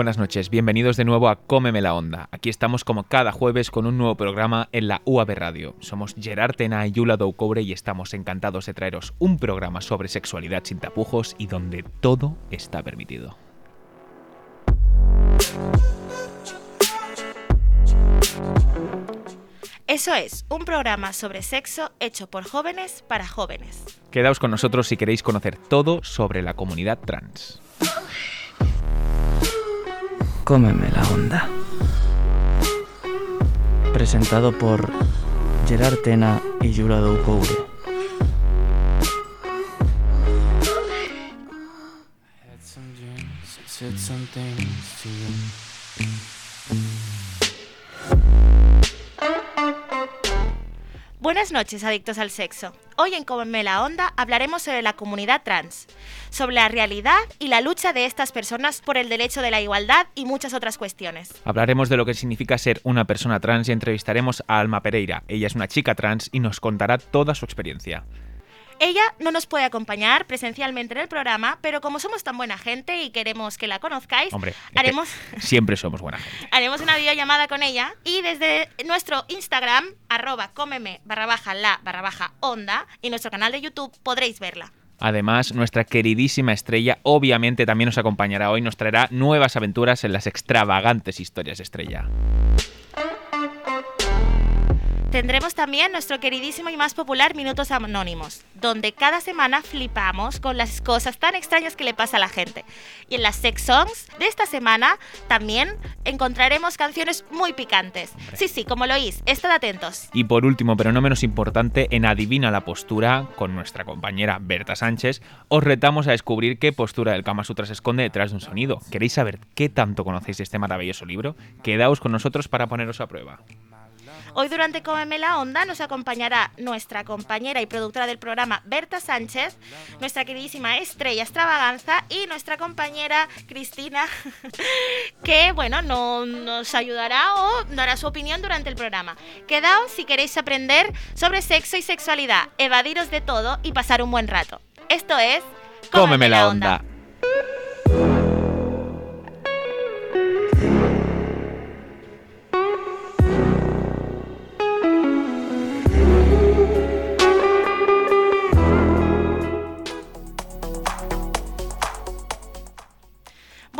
buenas noches. Bienvenidos de nuevo a Cómeme la Onda. Aquí estamos como cada jueves con un nuevo programa en la UAB Radio. Somos Gerard Tena y Yula Doucobre y estamos encantados de traeros un programa sobre sexualidad sin tapujos y donde todo está permitido. Eso es, un programa sobre sexo hecho por jóvenes para jóvenes. Quedaos con nosotros si queréis conocer todo sobre la comunidad trans. Cómeme la onda. Presentado por Gerard Tena y Yura Doucoure. Buenas noches, adictos al sexo. Hoy en Cómeme la Onda hablaremos sobre la comunidad trans, sobre la realidad y la lucha de estas personas por el derecho de la igualdad y muchas otras cuestiones. Hablaremos de lo que significa ser una persona trans y entrevistaremos a Alma Pereira. Ella es una chica trans y nos contará toda su experiencia. Ella no nos puede acompañar presencialmente en el programa, pero como somos tan buena gente y queremos que la conozcáis, Hombre, haremos, siempre somos buena gente. haremos una videollamada con ella y desde nuestro Instagram, arroba cómeme barra baja la barra baja onda y nuestro canal de YouTube podréis verla. Además, nuestra queridísima estrella obviamente también nos acompañará hoy, nos traerá nuevas aventuras en las extravagantes historias de estrella. Tendremos también nuestro queridísimo y más popular Minutos Anónimos, donde cada semana flipamos con las cosas tan extrañas que le pasa a la gente. Y en las Sex Songs de esta semana también encontraremos canciones muy picantes. Sí, sí, como lo oís, estad atentos. Y por último, pero no menos importante, en Adivina la postura, con nuestra compañera Berta Sánchez, os retamos a descubrir qué postura del Kama Sutra se esconde detrás de un sonido. ¿Queréis saber qué tanto conocéis de este maravilloso libro? Quedaos con nosotros para poneros a prueba. Hoy durante Cómeme la Onda nos acompañará nuestra compañera y productora del programa Berta Sánchez, nuestra queridísima estrella extravaganza y nuestra compañera Cristina, que bueno, no, nos ayudará o dará su opinión durante el programa. Quedaos si queréis aprender sobre sexo y sexualidad, evadiros de todo y pasar un buen rato. Esto es Cómeme la onda.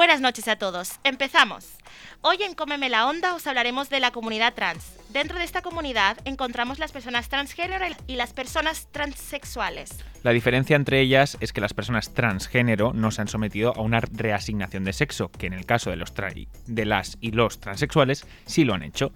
Buenas noches a todos. Empezamos. Hoy en Cómeme la Onda os hablaremos de la comunidad trans. Dentro de esta comunidad encontramos las personas transgénero y las personas transexuales. La diferencia entre ellas es que las personas transgénero no se han sometido a una reasignación de sexo, que en el caso de, los de las y los transexuales sí lo han hecho.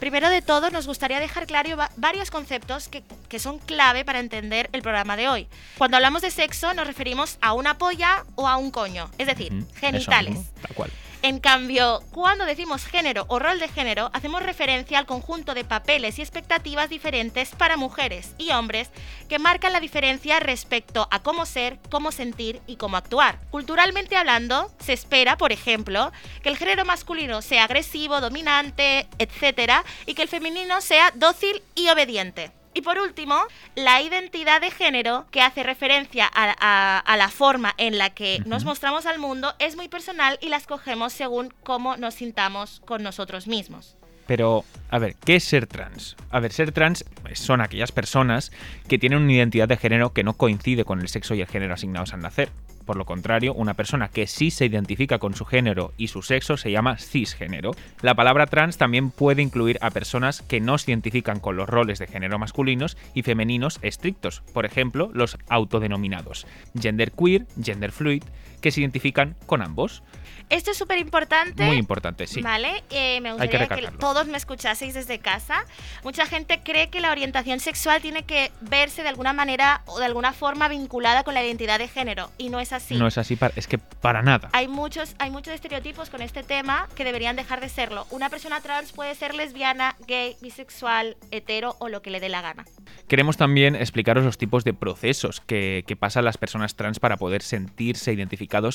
Primero de todo, nos gustaría dejar claro va- varios conceptos que, que son clave para entender el programa de hoy. Cuando hablamos de sexo nos referimos a una polla o a un coño, es decir, eso genitales. mismo, tal cual. En cambio, cuando decimos género o rol de género, hacemos referencia al conjunto de papeles y expectativas diferentes para mujeres y hombres que marcan la diferencia respecto a cómo ser, cómo sentir y cómo actuar. Culturalmente hablando, se espera, por ejemplo, que el género masculino sea agresivo, dominante, etc., y que el femenino sea dócil y obediente. Y por último, la identidad de género, que hace referencia a, a- a la forma en la que nos mostramos al mundo, es muy personal y la escogemos según cómo nos sintamos con nosotros mismos. Pero, a ver, ¿qué es ser trans? A ver, ser trans son aquellas personas que tienen una identidad de género que no coincide con el sexo y el género asignados al nacer. Por lo contrario, una persona que sí se identifica con su género y su sexo se llama cisgénero. La palabra trans también puede incluir a personas que no se identifican con los roles de género masculinos y femeninos estrictos, por ejemplo, los autodenominados genderqueer, genderfluid, que se identifican con ambos. Esto es súper importante. Muy importante, sí. Vale, eh, me que gustaría que, recalcarlo. todos me escuchaseis desde casa. Mucha gente cree que la orientación sexual tiene que verse de alguna manera o de alguna forma vinculada con la identidad de género y no es así. No es así, para- es que para nada. Hay muchos, hay muchos estereotipos con este tema que deberían dejar de serlo. Una persona trans puede ser lesbiana, gay, bisexual, hetero o lo que le dé la gana. Queremos también explicaros los tipos de procesos que, que pasan las personas trans para poder sentirse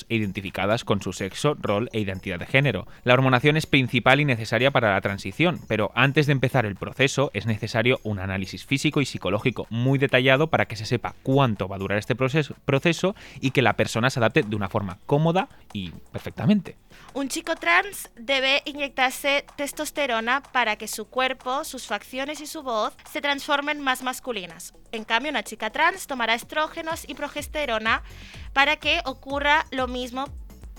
e identificadas con su sexo, rol e identidad de género. La hormonación es principal y necesaria para la transición, pero antes de empezar el proceso es necesario un análisis físico y psicológico muy detallado para que se sepa cuánto va a durar este proceso, y que la persona se adapte de una forma cómoda y perfectamente. Un chico trans debe inyectarse testosterona para que su cuerpo, sus facciones y su voz se transformen más masculinas. En cambio, una chica trans tomará estrógenos y progesterona para que ocurra lo mismo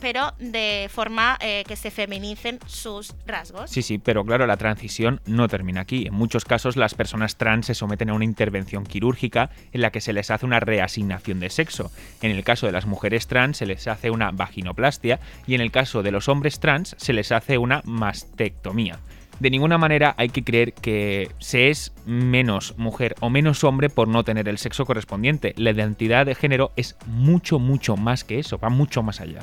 pero de forma eh, que se feminicen sus rasgos. Sí, sí, pero claro, la transición no termina aquí. En muchos casos las personas trans se someten a una intervención quirúrgica en la que se les hace una reasignación de sexo. En el caso de las mujeres trans se les hace una vaginoplastia y en el caso de los hombres trans se les hace una mastectomía. De ninguna manera hay que creer que se es menos mujer o menos hombre por no tener el sexo correspondiente. La identidad de género es mucho, mucho más que eso, va mucho más allá.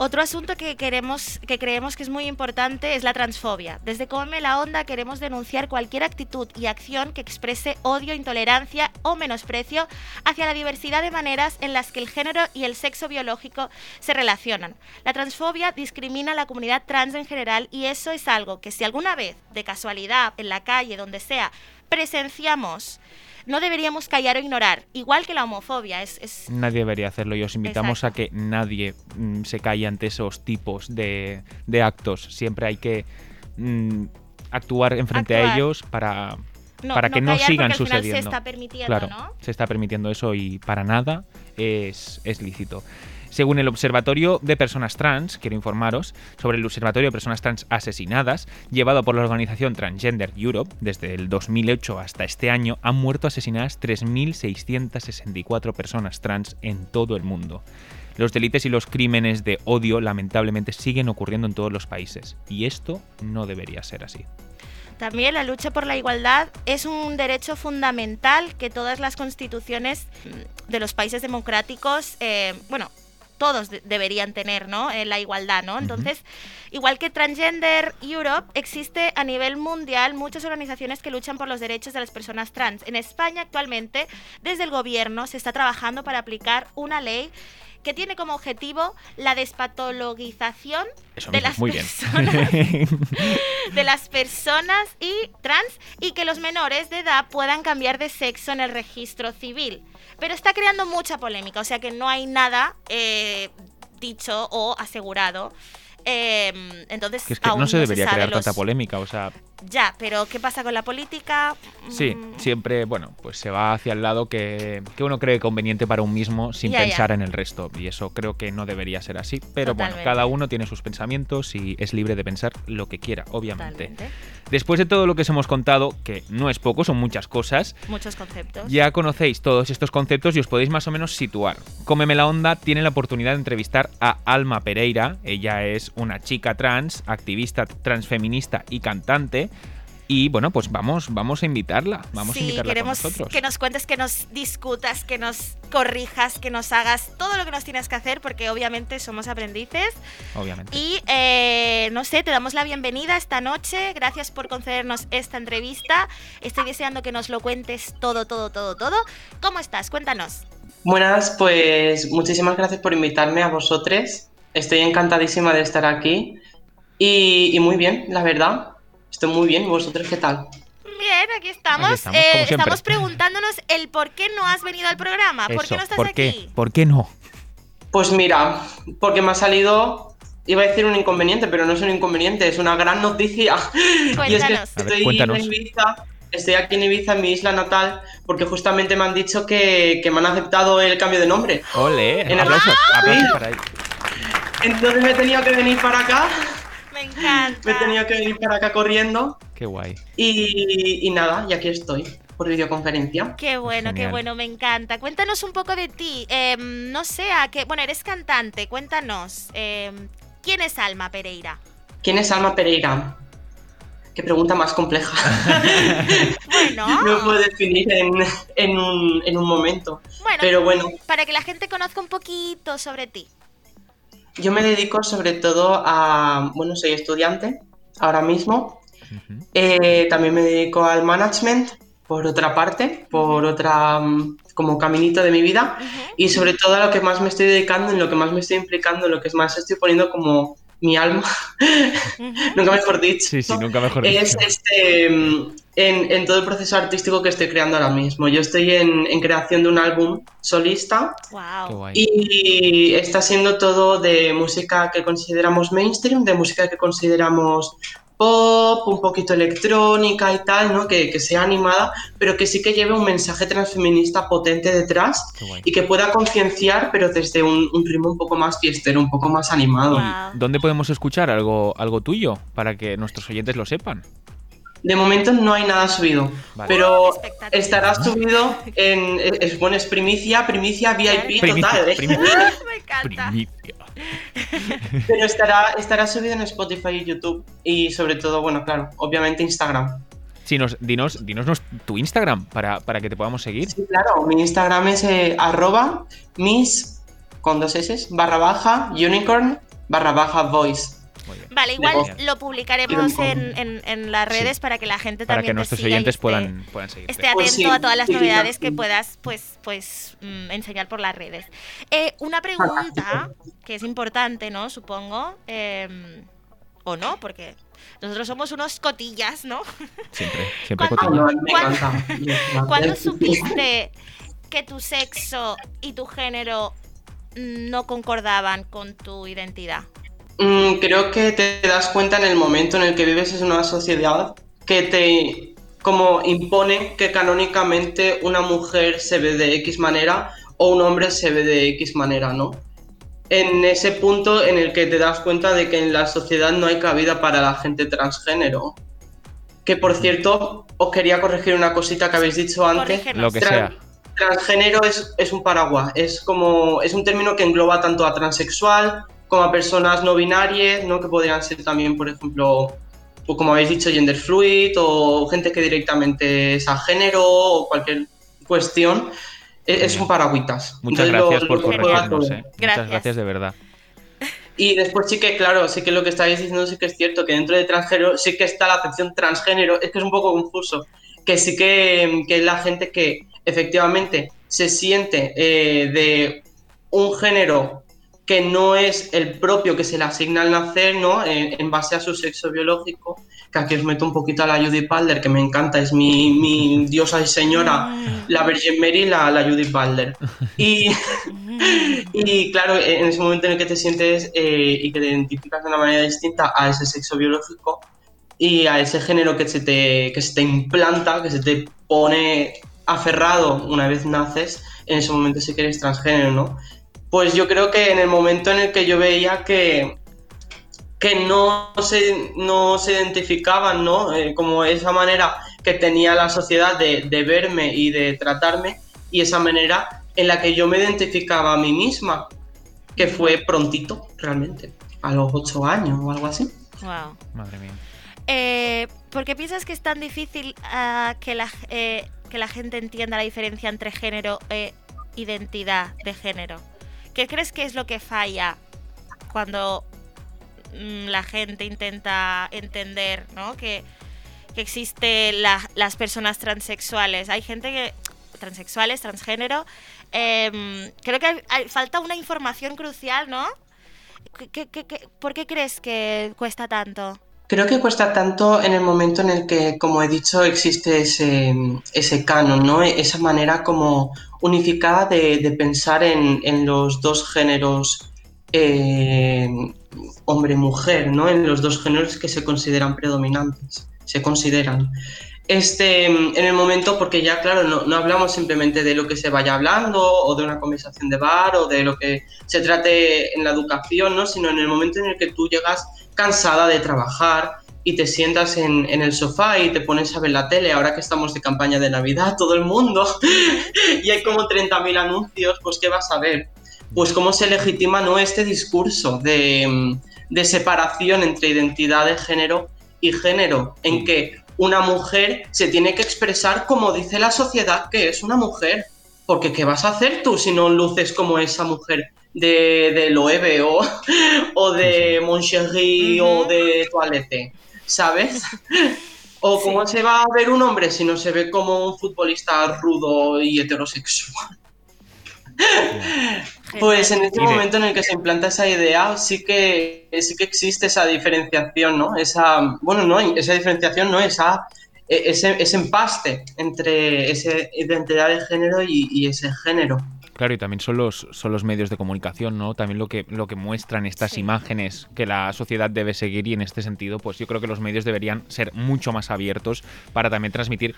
Otro asunto que queremos, que creemos que es muy importante es la transfobia. Desde Come la Onda queremos denunciar cualquier actitud y acción que exprese odio, intolerancia o menosprecio hacia la diversidad de maneras en las que el género y el sexo biológico se relacionan. La transfobia discrimina a la comunidad trans en general y eso es algo que si alguna vez, de casualidad, en la calle, donde sea, presenciamos no deberíamos callar o ignorar, igual que la homofobia. Es, Nadie debería hacerlo y os invitamos a que nadie mm, se calle ante esos tipos de, actos. Siempre hay que mm, actuar enfrente a ellos para, para que no, sigan sucediendo. Se está permitiendo, claro, se está permitiendo eso y para nada es, es lícito. Según el Observatorio de Personas Trans, quiero informaros sobre el Observatorio de Personas Trans Asesinadas, llevado por la organización Transgender Europe, desde el 2008 hasta este año, han muerto asesinadas 3.664 personas trans en todo el mundo. Los delitos y los crímenes de odio lamentablemente siguen ocurriendo en todos los países, y esto no debería ser así. También la lucha por la igualdad es un derecho fundamental que todas las constituciones de los países democráticos, eh, bueno, todos deberían tener, ¿no? Eh, la igualdad, ¿no? Entonces, igual que Transgender Europe, existe a nivel mundial muchas organizaciones que luchan por los derechos de las personas trans. En España actualmente, desde el gobierno, se está trabajando para aplicar una ley que tiene como objetivo la despatologización de las personas. De las personas y trans y que los menores de edad puedan cambiar de sexo en el registro civil. Pero está creando mucha polémica, o sea que no hay nada eh, dicho o asegurado. Em, entonces, que es que no se debería crear tanta polémica, o sea, ya, pero ¿qué pasa con la política? Sí, mm. siempre, bueno, pues se va hacia el lado que, uno cree conveniente para un mismo sin pensar en el resto. Y eso creo que no debería ser así. Pero bueno, cada uno tiene sus pensamientos y es libre de pensar lo que quiera, obviamente. Después de todo lo que os hemos contado, que no es poco, son muchas cosas. Muchos conceptos. Ya conocéis todos estos conceptos y os podéis más o menos situar. Cómeme la onda tiene la oportunidad de entrevistar a Alma Pereira. Ella es una chica trans, activista transfeminista y cantante y bueno, pues vamos, vamos a invitarla. Vamos a invitarla queremos con nosotros. que nos cuentes, que nos discutas, que nos corrijas, que nos hagas todo lo que nos tienes que hacer, porque obviamente somos aprendices. Obviamente. Y eh, no sé, te damos la bienvenida esta noche. Gracias por concedernos esta entrevista. Estoy deseando que nos lo cuentes todo, todo, todo, todo. ¿Cómo estás? Cuéntanos. Buenas, pues muchísimas gracias por invitarme a vosotros. Estoy encantadísima de estar aquí. y muy bien, la verdad. Estoy muy bien, ¿vosotros qué tal? Bien, aquí estamos. estamos, eh, preguntándonos el por qué no has venido al programa. ¿Por qué no estás ¿por aquí? ¿Por qué no? Pues mira, porque me ha salido, iba a decir un inconveniente, pero no es un inconveniente, es una gran noticia. Cuéntanos. Y es que estoy en Ibiza, estoy aquí en Ibiza, en mi isla natal, porque justamente me han dicho que, me han aceptado el cambio de nombre. ¡Ole! En aplausos, aplausos para Entonces me he tenido que venir para acá me encanta. Me tenía que venir para acá corriendo. Qué guay. Y, nada, y aquí estoy por videoconferencia. Qué bueno, qué bueno, me encanta. Cuéntanos un poco de ti. Em, no sé, a qué, bueno, eres cantante, cuéntanos. Em, ¿Quién es Alma Pereira? ¿Quién es Alma Pereira? Qué pregunta más compleja. bueno. No puedo definir en, un, en un momento. Bueno, pero bueno. Para que la gente conozca un poquito sobre ti. Yo me dedico sobre todo a, bueno, soy estudiante ahora mismo. Eh, también me dedico al management, por otra parte, por otra mm, como caminito de mi vida. Y sobre todo a lo que más me estoy dedicando, en lo que más me estoy implicando, en lo que más estoy poniendo como mi alma, nunca mejor dicho. Sí, sí, nunca mejor dicho. Es este, en, en, todo el proceso artístico que estoy creando ahora mismo. Yo estoy en, en creación de un álbum solista wow. y está siendo todo de música que consideramos mainstream, de música que consideramos pop, un poquito electrónica y tal, ¿no? Que, que, sea animada, pero que sí que lleve un mensaje transfeminista potente detrás y que pueda concienciar, pero desde un, un, ritmo un poco más fiestero, un poco más animado. Wow. ¿Dónde podemos escuchar algo, algo tuyo para que nuestros oyentes lo sepan? De momento no hay nada subido, vale. pero estará subido en. Es, bueno, es primicia, primicia VIP primicia, total. ¿eh? Primicia. Me encanta. Primicia. Pero estará, estará subido en Spotify y YouTube. Y sobre todo, bueno, claro, obviamente Instagram. Sí, nos, dinos, dinos tu Instagram para, para, que te podamos seguir. Sí, claro, mi Instagram es eh, arroba mis con dos S barra baja unicorn barra baja voice. Vale, igual lo publicaremos en, en, en las redes sí. para que la gente para también que nuestros oyentes esté, puedan, puedan seguir. Esté atento pues sí, a todas las novedades que puedas pues, pues mm, enseñar por las redes. Eh, una pregunta que es importante, ¿no? Supongo. Eh, o no, porque nosotros somos unos cotillas, ¿no? Siempre, siempre ¿Cuándo, cotillas. ¿cuándo, ¿Cuándo supiste que tu sexo y tu género no concordaban con tu identidad? Mm, creo que te das cuenta en el momento en el que vives en una sociedad que te como impone que canónicamente una mujer se ve de X manera o un hombre se ve de X manera, ¿no? En ese punto en el que te das cuenta de que en la sociedad no hay cabida para la gente transgénero. Que por cierto, os quería corregir una cosita que habéis dicho antes. Lo que sea. Transgénero es, es un paraguas, es como es un término que engloba tanto a transexual, como a personas no binarias, ¿no? que podrían ser también, por ejemplo, pues como habéis dicho, gender fluid o gente que directamente es a género o cualquier cuestión. Es, es un paragüitas. Muchas Entonces, gracias lo- por lo corregirnos. ¿eh? Gracias. Muchas gracias de verdad. Y después sí que, claro, sí que lo que estáis diciendo sí que es cierto, que dentro de transgénero sí que está la acepción transgénero, es que es un poco confuso, que sí que, que es la gente que efectivamente se siente eh, de un género que no es el propio que se le asigna al nacer, ¿no? En, en base a su sexo biológico, que aquí os meto un poquito a la Judith Butler, que me encanta, es mi, mi diosa y señora, la Virgin Mary, la, la Judith Butler. Y, y claro, en ese momento en el que te sientes eh, y que te identificas de una manera distinta a ese sexo biológico y a ese género que se te, que se te implanta, que se te pone aferrado una vez naces, en ese momento sí que eres transgénero, ¿no? Pues yo creo que en el momento en el que yo veía que, que no, se, no se identificaban, ¿no? Eh, como esa manera que tenía la sociedad de, de verme y de tratarme y esa manera en la que yo me identificaba a mí misma, que fue prontito, realmente, a los ocho años o algo así. Wow. Madre mía. Eh, ¿Por qué piensas que es tan difícil ah, que, la, eh, que la gente entienda la diferencia entre género e identidad de género? ¿Qué crees que es lo que falla cuando mm, la gente intenta entender ¿no? que, que existe la- las personas transexuales? Hay gente que transexuales, transgénero. em, creo que falta una información crucial, ¿no? ¿Qué- qué- qué- qué- ¿Por qué crees que cuesta tanto? Creo que cuesta tanto en el momento en el que, como he dicho, existe ese, ese canon, ¿no? Esa manera como unificada de, pensar en, en los dos géneros eh, hombre-mujer, ¿no? En los dos géneros que se consideran predominantes, se consideran. Este, en el momento, porque ya, claro, no, no hablamos simplemente de lo que se vaya hablando o de una conversación de bar o de lo que se trate en la educación, ¿no? Sino en el momento en el que tú llegas cansada de trabajar y te sientas en, en el sofá y te pones a ver la tele, ahora que estamos de campaña de Navidad, todo el mundo, y hay como 30.000 anuncios, pues ¿qué vas a ver? Pues cómo se legitima ¿no? este discurso de, de separación entre identidad de género y género, en que una mujer se tiene que expresar como dice la sociedad que es una mujer. Porque ¿qué vas a hacer tú si no luces como esa mujer de, de Loewe o, o de Moncherie o de Toilette? ¿Sabes? O cómo se va a ver un hombre si no se ve como un futbolista rudo y heterosexual. Pues en este momento en el que se implanta esa idea, sí que sí que existe esa diferenciación, ¿no? Esa, bueno, no, esa diferenciación no, esa, e, ese, ese empaste entre esa identidad de género y, ese género. Claro, y también son los, son los medios de comunicación, ¿no? También lo que, lo que muestran estas imágenes que la sociedad debe seguir y en este sentido, pues yo creo que los medios deberían ser mucho más abiertos para también transmitir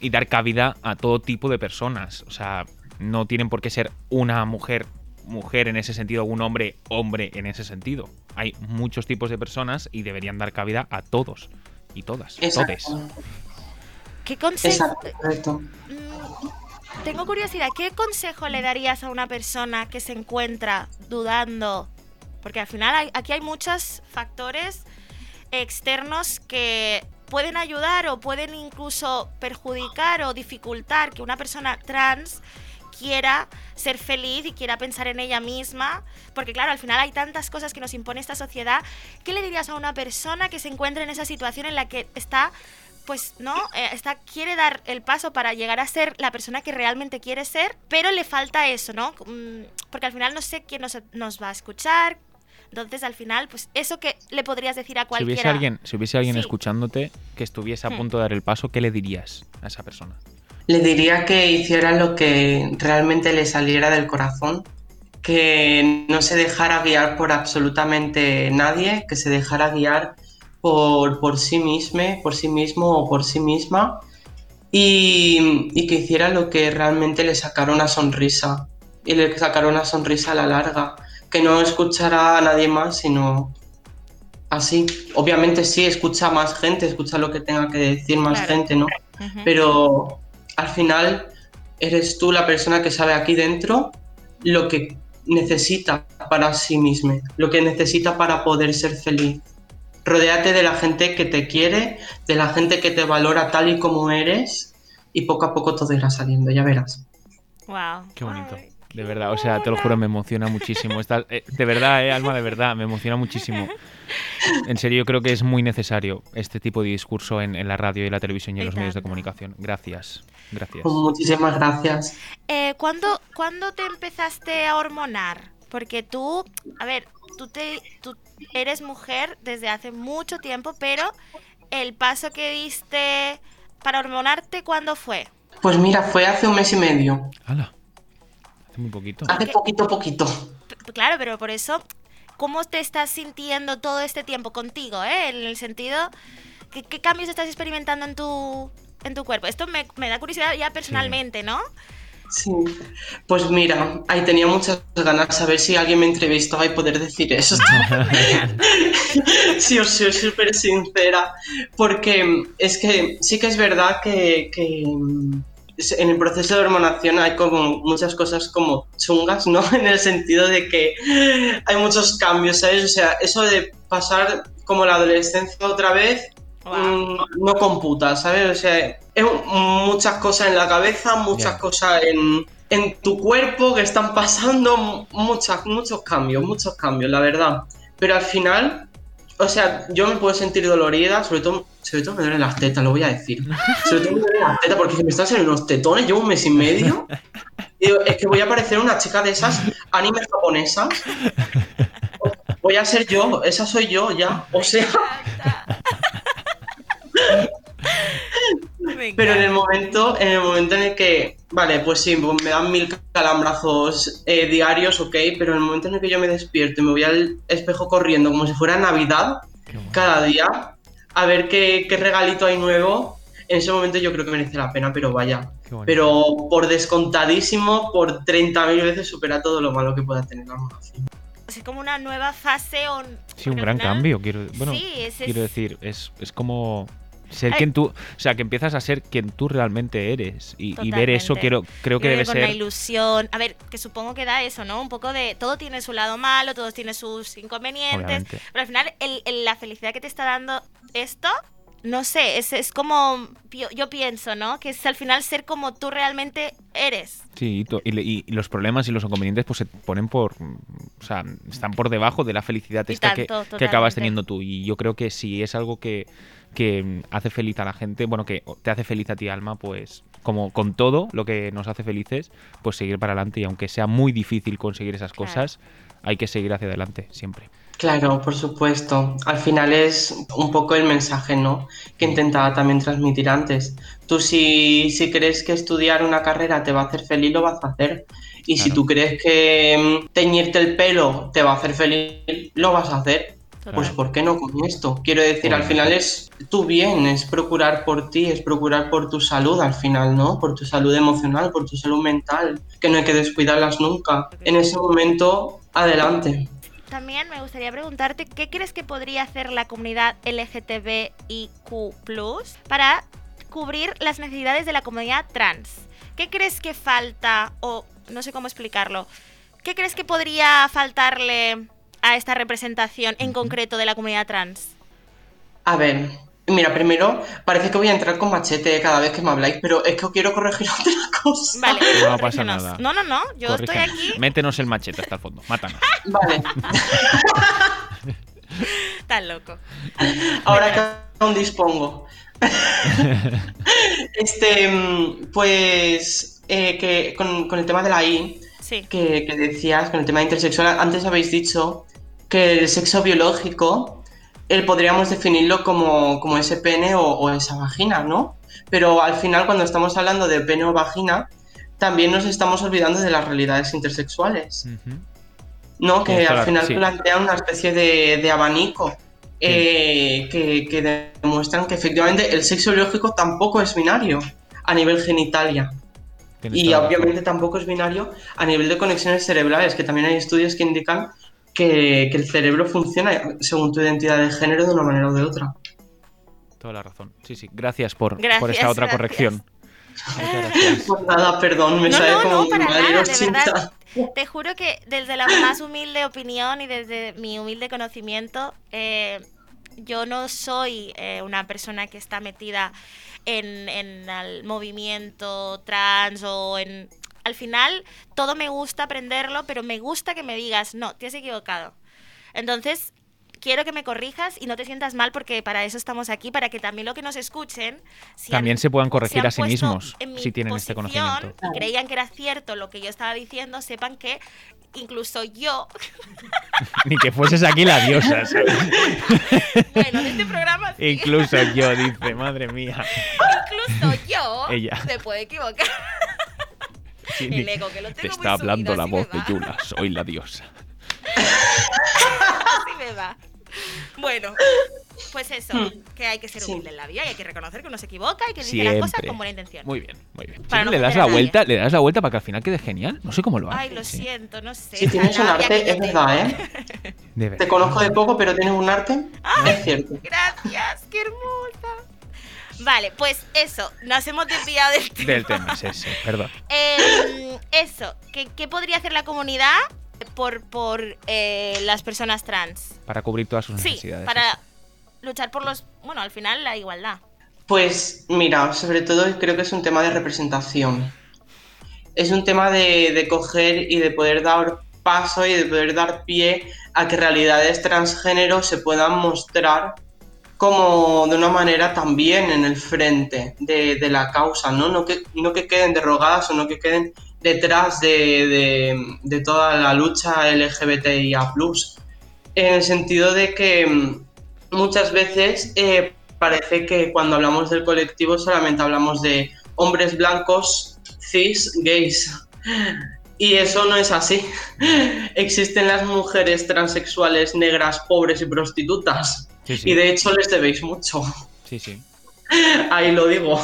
y dar cabida a todo tipo de personas. O sea, no tienen por qué ser una mujer mujer en ese sentido, un hombre hombre en ese sentido. Hay muchos tipos de personas y deberían dar cabida a todos y todas. Exacto. ¿Qué consejo? Tengo curiosidad, ¿qué consejo le darías a una persona que se encuentra dudando? Porque al final aquí hay muchos factores externos que pueden ayudar o pueden incluso perjudicar o dificultar que una persona trans quiera ser feliz y quiera pensar en ella misma, porque claro, al final hay tantas cosas que nos impone esta sociedad, ¿qué le dirías a una persona que se encuentra en esa situación en la que está pues no, eh, está, quiere dar el paso para llegar a ser la persona que realmente quiere ser, pero le falta eso, ¿no? Mm, porque al final no sé quién nos, nos va a escuchar, entonces, al final, pues eso que le podrías decir a cualquiera. Si hubiese alguien, si hubiese alguien escuchándote que estuviese a hmm. punto de dar el paso, ¿qué le dirías a esa persona? Le diría que hiciera lo que realmente le saliera del corazón, que no se dejara guiar por absolutamente nadie, que se dejara guiar por, por sí mismo, por sí mismo o por sí misma y, y, que hiciera lo que realmente le sacara una sonrisa y le sacara una sonrisa a la larga que no escuchará a nadie más, sino así. Obviamente sí, escucha a más gente, escucha lo que tenga que decir más gente, ¿no? Pero al final eres tú la persona que sabe aquí dentro lo que necesita para sí misma, lo que necesita para poder ser feliz. Rodéate de la gente que te quiere, de la gente que te valora tal y como eres y poco a poco todo irá saliendo, ya verás. Wow. Qué bonito. De verdad, o sea, te lo juro, me emociona muchísimo. Eh, de verdad, eh, Alma, de verdad, me emociona muchísimo. En serio, yo creo que es muy necesario este tipo de discurso en, la radio y la televisión y en los medios de comunicación. Gracias, gracias. Pues muchísimas gracias. Eh, ¿cuándo, ¿Cuándo te empezaste a hormonar? Porque tú, a ver, tú, te, tú eres mujer desde hace mucho tiempo, pero el paso que diste para hormonarte, ¿cuándo fue? Pues mira, fue hace un mes y medio. ¡Hala! Hace muy poquito. Hace poquito, poquito. Claro, pero por eso, ¿cómo te estás sintiendo todo este tiempo contigo? Eh? En el sentido, ¿qué, cambios estás experimentando en tu, en tu cuerpo? Esto me, da curiosidad ya personalmente, ¿no? Sí, pues mira, ahí tenía muchas ganas de saber si alguien me entrevistaba y poder decir eso. sí, os soy súper sincera, porque es que sí que es verdad que, en el proceso de hormonación hay como muchas cosas como chungas, ¿no? En el sentido de que hay muchos cambios, ¿sabes? O sea, eso de pasar como la adolescencia otra vez mm, no computa, ¿sabes? O sea, es muchas cosas en la cabeza, muchas cosas en, en, tu cuerpo que están pasando, muchas, muchos cambios, muchos cambios, la verdad. Pero al final o sea, yo me puedo sentir dolorida, sobre todo, sobre todo me duelen las tetas, lo voy a decir. Sobre todo me duelen las tetas porque me están saliendo unos tetones, llevo un mes y medio. Y es que voy a parecer una chica de esas animes japonesas. Voy a ser yo, esa soy yo ya. O sea. Pero en el momento, en el momento en el que, vale, pues sí, pues me dan mil calambrazos eh, diarios, ok, pero en el momento en el que yo me despierto y me voy al espejo corriendo como si fuera Navidad, cada día, a ver qué, regalito hay nuevo, en ese momento yo creo que merece la pena, pero vaya. Pero por descontadísimo, por 30.000 veces supera todo lo malo que pueda tener la hormonación. Es como una nueva fase. o Sí, un gran cambio. Quiero, bueno, quiero decir, es, es como ser quien tú, o sea, que empiezas a ser quien tú realmente eres y, ver eso quiero, creo que debe con ser. Una ilusión, a ver, que supongo que da eso, ¿no? Un poco de todo tiene su lado malo, todo tiene sus inconvenientes, pero al final la felicidad que te está dando esto no sé, es, es como, yo, yo pienso, ¿no? Que es al final ser como tú realmente eres. Sí, y, los problemas y los inconvenientes pues se ponen por, o sea, están por debajo de la felicidad Y esta que, tanto, que acabas teniendo tú. Y yo creo que si es algo que, que mm, hace feliz a la gente, bueno, que te hace feliz a ti, Alma, pues como con todo lo que nos hace felices, pues seguir para adelante. Y aunque sea muy difícil conseguir esas Claro. cosas, hay que seguir hacia adelante siempre. Claro, por supuesto. Al final es un poco el mensaje, ¿no? Que intentaba también transmitir antes. Tú si, si crees que estudiar una carrera te va a hacer feliz, lo vas a hacer. Y si tú crees que mm, teñirte el pelo te va a hacer feliz, lo vas a hacer. Pues. ¿por qué no con esto? Quiero decir, al final es tu bien, es procurar por ti, es procurar por tu salud al final, ¿no? Por tu salud emocional, por tu salud mental, que no hay que descuidarlas nunca. En ese momento, adelante. También me gustaría preguntarte, ¿qué crees que podría hacer la comunidad LGTBIQ para cubrir las necesidades de la comunidad trans? ¿Qué crees que falta, o no sé cómo explicarlo, qué crees que podría faltarle a esta representación en concreto de la comunidad trans? A ver, mira, primero parece que voy a entrar con machete cada vez que me habláis, pero es que os quiero corregir otra cosa. Vale, No pasa nada. No, no, no, yo estoy aquí, Métenos el machete hasta el fondo, mátanos. Vale, tan loco. ahora que aún dispongo. este, pues, eh, que con, con el tema de la I, Sí, que, que decías, con el tema intersexual, antes habéis dicho que el sexo biológico, eh, podríamos definirlo como, como ese pene o, o esa vagina, ¿no? Pero al final, cuando estamos hablando de pene o vagina, también nos estamos olvidando de las realidades intersexuales. ¿no? Que al final sí. plantean una especie de, de abanico eh, que, que demuestran que efectivamente el sexo biológico tampoco es binario a nivel genitalia. Y obviamente tampoco es binario a nivel de conexiones cerebrales, que también hay estudios que indican que, que el cerebro funciona según tu identidad de género de una manera o de otra. Toda la razón. Sí, sí. Gracias por, por Gracias, esta otra gracias. corrección. Muchas gracias. Pues nada, perdón, me No, sale no, como no, para madre nada, los de verdad. Te juro que desde la más humilde opinión y desde mi humilde conocimiento, eh, yo no soy eh, una persona que está metida en, en el movimiento trans o en... Al final, todo me gusta aprenderlo, pero me gusta que me digas, no, te has equivocado. Entonces, quiero que me corrijas y no te sientas mal porque para eso estamos aquí, para que también lo que nos escuchen... si han- También se puedan corregir a sí mismos en mi si tienen este conocimiento. Y creían que era cierto lo que yo estaba diciendo, sepan que incluso yo, Ni que fueses aquí la diosa, ¿sabes? bueno, en este programa sí, Incluso yo, dice, madre mía. incluso yo Ella. se puede equivocar. El que lo Te tengo muy está hablando subido, la voz de va. Yula, soy la diosa. Así me va. Bueno, pues eso, que hay que ser Sí. humilde en la vida y hay que reconocer que uno se equivoca y que dice las cosas Siempre. con buena intención. Muy bien, muy bien. Para Siempre no le das ofender la nadie. vuelta, le das la vuelta para que al final quede genial. No sé cómo lo haces. Ay, lo sí. siento, no sé. Si tienes un arte, es verdad, ¿eh? De Te conozco de poco, pero tienes un arte. Es cierto. Gracias, qué hermosa. Vale, pues eso, nos hemos desviado del tema. Del tema es ese, perdón. Eh, eso, ¿qué, qué podría hacer la comunidad por, por eh, las personas trans? Para cubrir todas sus Sí, necesidades. para luchar por los, bueno, al final la igualdad. Pues mira, sobre todo creo que es un tema de representación. Es un tema de, de coger y de poder dar paso y de poder dar pie a que realidades transgénero se puedan mostrar como de una manera también en el frente de, la causa, ¿no? No que, no que queden derrogadas o no que queden detrás de, de- de toda la lucha LGBTIA+. En el sentido de que mm, muchas veces eh, parece que cuando hablamos del colectivo solamente hablamos de hombres blancos, cis, gays. Y eso no es así. Existen las mujeres transexuales, negras, pobres y prostitutas. Sí, sí. Y de hecho les debéis mucho. Sí, sí. Ahí lo digo.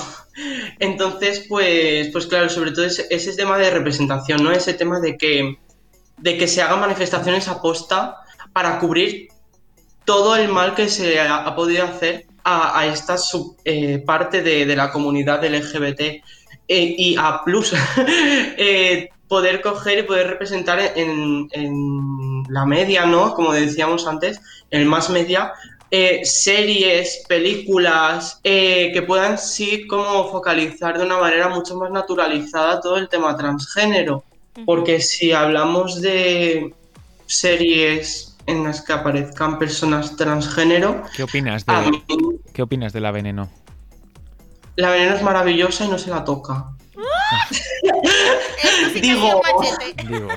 Entonces, pues, pues claro, sobre todo ese, ese tema de representación, ¿no? Ese tema de que, de que se hagan manifestaciones a posta para cubrir todo el mal que se ha, ha podido hacer a, a esta sub- eh, parte de, de la comunidad LGBT eh, y a plus eh, poder coger y poder representar en, en la media, ¿no? Como decíamos antes, en el más media, eh, series, películas, eh, que puedan sí como focalizar de una manera mucho más naturalizada todo el tema transgénero. Porque si hablamos de series en las que aparezcan personas transgénero, ¿Qué opinas de, mí ¿qué opinas de la veneno? la veneno es maravillosa y no se la toca. Digo- machete. Digo.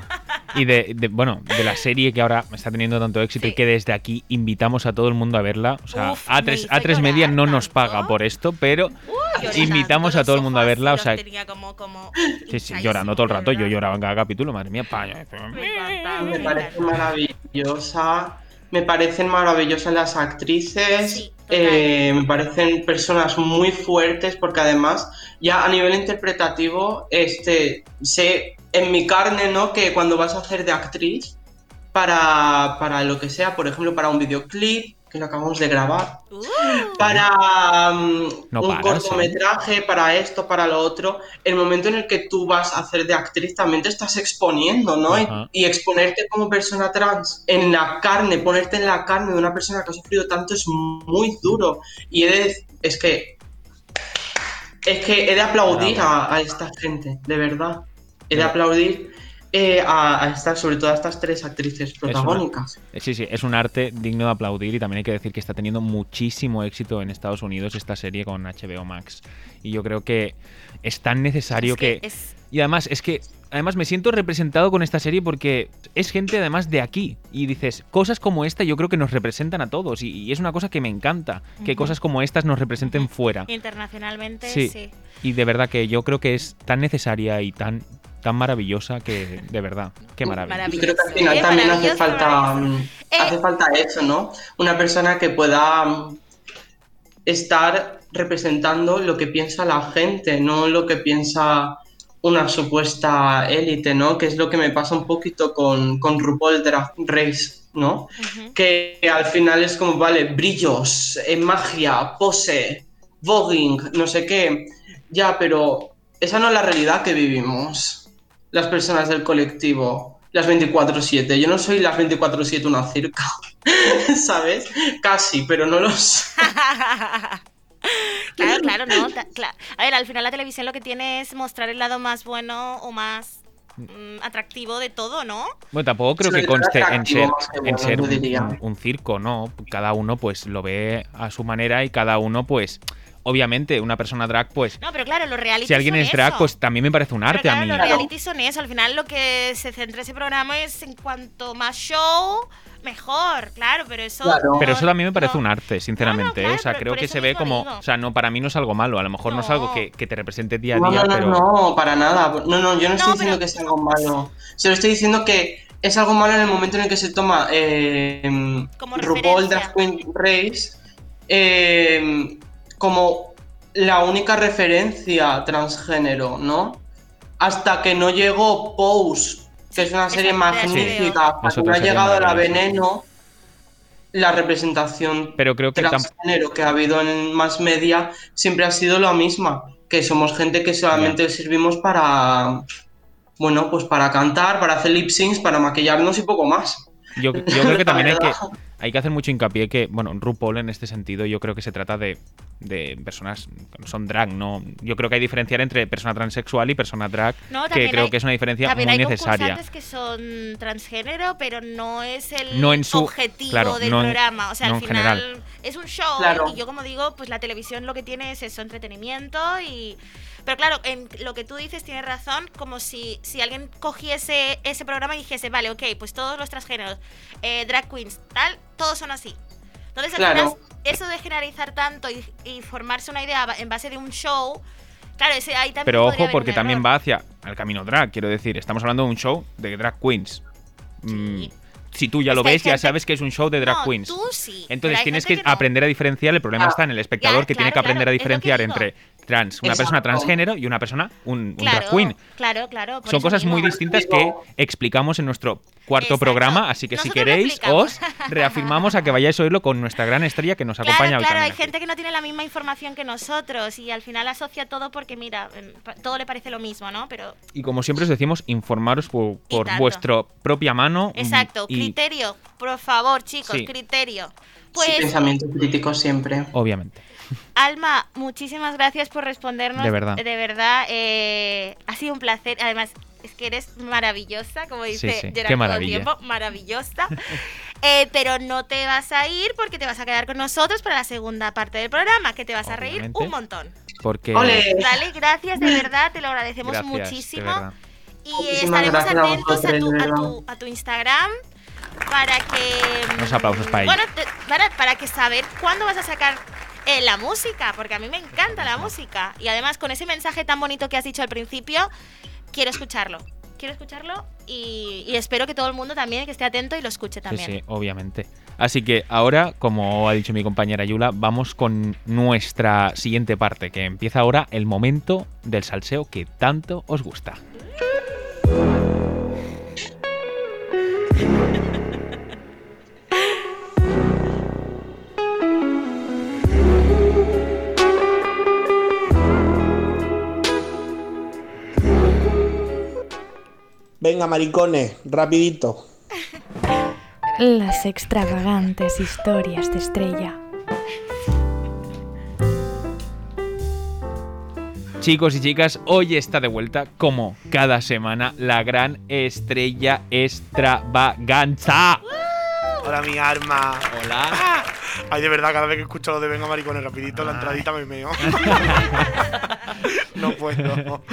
Y de, de- bueno, de la serie que ahora está teniendo tanto éxito y que desde aquí invitamos a todo el mundo a verla. O sea, Uf, me A3, hizo A3 Media no nos tanto. paga por esto, pero invitamos tanto, a todo el mundo a verla. O sea, tenía como, como sí, sí, llorando todo el rato. Yo lloraba en cada capítulo, madre mía, pa- Me parece maravillosa. Me parecen maravillosas las actrices. Sí, eh, me parecen personas muy fuertes porque además ya a nivel interpretativo este sé en mi carne no que cuando vas a hacer de actriz para, para lo que sea por ejemplo para un videoclip que lo acabamos de grabar Uh, para mm, No un paras, cortometraje, para esto, para lo otro, el momento en el que tú vas a hacer de actriz también te estás exponiendo, ¿no? Y- exponerte como persona trans en la carne, ponerte en la carne de una persona que ha sufrido tanto es muy duro. Y he de- es que es que he de aplaudir a, a esta gente, de verdad. He de Pero- aplaudir eh, a, a estas, sobre todo a estas tres actrices protagónicas. Eh, Sí, sí, es un arte digno de aplaudir y también hay que decir que está teniendo muchísimo éxito en Estados Unidos esta serie con HBO Max. Y yo creo que es tan necesario es que que... es- Y además, es que... Además me siento representado con esta serie porque es gente además de aquí. Y dices, cosas como esta yo creo que nos representan a todos. Y, y es una cosa que me encanta. Que cosas como estas nos representen fuera. internacionalmente, Sí. sí. Y de verdad que yo creo que es tan necesaria y tan, tan maravillosa que de verdad, qué maravilla. Maravilloso. Y creo que al final Eh, también hace falta, mm, Eh. hace falta eso, ¿no? Una persona que pueda mm, estar representando lo que piensa la gente, no lo que piensa una supuesta élite, ¿no? Que es lo que me pasa un poquito con, con RuPaul Drag Race, ¿no? Que al final es como, vale, brillos, eh, magia, pose, voguing, no sé qué. Ya, pero esa no es la realidad que vivimos las personas del colectivo, las 24-7. Yo no soy las 24-7 una circa, ¿sabes? Casi, pero no lo soy. claro, claro, no. ta- cla- A ver, al final la televisión lo que tiene es mostrar el lado más bueno o más mm, atractivo de todo, ¿no? Bueno, tampoco creo que conste en ser, en ser un circo, ¿no? Cada uno pues lo ve a su manera y cada uno pues, obviamente, una persona drag pues, No, pero claro, los reality si alguien son es drag eso. pues también me parece un Pero arte claro, a mí. los reality son eso. Al final lo que se centra ese programa es en cuanto más show, mejor, claro, pero eso... Claro. Pero eso también me parece no- un arte, sinceramente. ¿eh? claro, o sea, pero creo que se ve como. digo. O sea, no, para mí no es algo malo. A lo mejor no, es algo No. que, que te represente día a No, día, no, no, pero. no, para nada. No, no, yo no, estoy No, diciendo pero- que sea algo malo. Solo estoy diciendo que es algo malo en el momento en el que se toma eh, Como RuPaul. Drag Queen Race eh, como la única referencia transgénero, ¿no? Hasta que no llegó Pose, que es una serie magnífica, hasta que no ha llegado la veneno, la representación Pero creo que tam- transgénero que ha habido en más media siempre ha sido la misma, que somos gente que solamente servimos para, bueno, pues para cantar, para hacer lip syncs, para maquillarnos y poco más. Yo, yo creo que también hay que, hay que hacer mucho hincapié que, bueno, RuPaul en este sentido yo creo que se trata de, de personas que no son drag, ¿no? Yo creo que hay diferenciar entre persona transexual y persona drag, No, que creo hay- que es una diferencia También muy hay necesaria. que son transgénero, pero no es el No en su- objetivo claro, del no en- programa. O sea, no al final general. es un show Claro. y yo como digo, pues la televisión lo que tiene es eso, entretenimiento y... Pero claro, en lo que tú dices tienes razón, como si, si alguien cogiese ese programa y dijese, vale, ok, pues todos los transgéneros, eh, drag queens, tal, todos son así. Entonces, al Claro. final, eso de generalizar tanto y, y formarse una idea en base de un show, claro, ese ahí también Pero ojo, porque también va hacia el camino drag, quiero decir. Estamos hablando de un show de drag queens. Mm, si tú ya Es lo ves, ya sabes que es un show de drag No, queens. tú sí. Entonces tienes que, no. aprender a diferenciar. El problema Ah. está en el espectador Ya, que tiene que aprender claro, a diferenciar entre trans. Una persona transgénero y una persona, un, un Claro, drag queen. claro, claro. Son cosas muy distintas que explicamos en nuestro cuarto Exacto. programa, así que si Nosotros queréis os reafirmamos a que vayáis a oírlo con nuestra gran estrella que nos Claro, acompaña hoy claro, hay gente que no tiene la misma información que nosotros y al final asocia todo porque, mira, em, todo le parece lo mismo, ¿no? Pero, Y como siempre os decimos, informaros por, por vuestra propia mano. exacto, y criterio, por favor, chicos, Sí. criterio. Sí, Pues, pensamiento crítico siempre. obviamente. Alma, muchísimas gracias por respondernos. De verdad. De verdad, eh, ha sido un placer. Además, es que eres maravillosa, como dice Sí, sí, Gerard qué todo el maravilla. tiempo, maravillosa. Eh, pero no te vas a ir porque te vas a quedar con nosotros para la segunda parte del programa, que te vas a reír Obviamente. un montón. Porque. Dale, gracias, de verdad, te lo agradecemos gracias, muchísimo. Y Muchísimas estaremos atentos a tu, a, tu, a tu Instagram para que... Unos aplausos para ella. Bueno, para, para que saber cuándo vas a sacar eh, la música, porque a mí me encanta la música. Y además con ese mensaje tan bonito que has dicho al principio, quiero escucharlo. Quiero escucharlo y, y espero que todo el mundo también que esté atento y lo escuche Sí, también. sí, obviamente. Así que ahora, como ha dicho mi compañera Yula, vamos con nuestra siguiente parte, que empieza ahora el momento del salseo que tanto os gusta. Venga, maricones, rapidito. Las extravagantes historias de Estrella. Chicos y chicas, hoy está de vuelta, como cada semana, la gran estrella extravaganza. Hola, mi arma. Hola. Ay, de verdad, cada vez que escucho lo de Venga, maricones, rapidito, la entradita me meo. no puedo.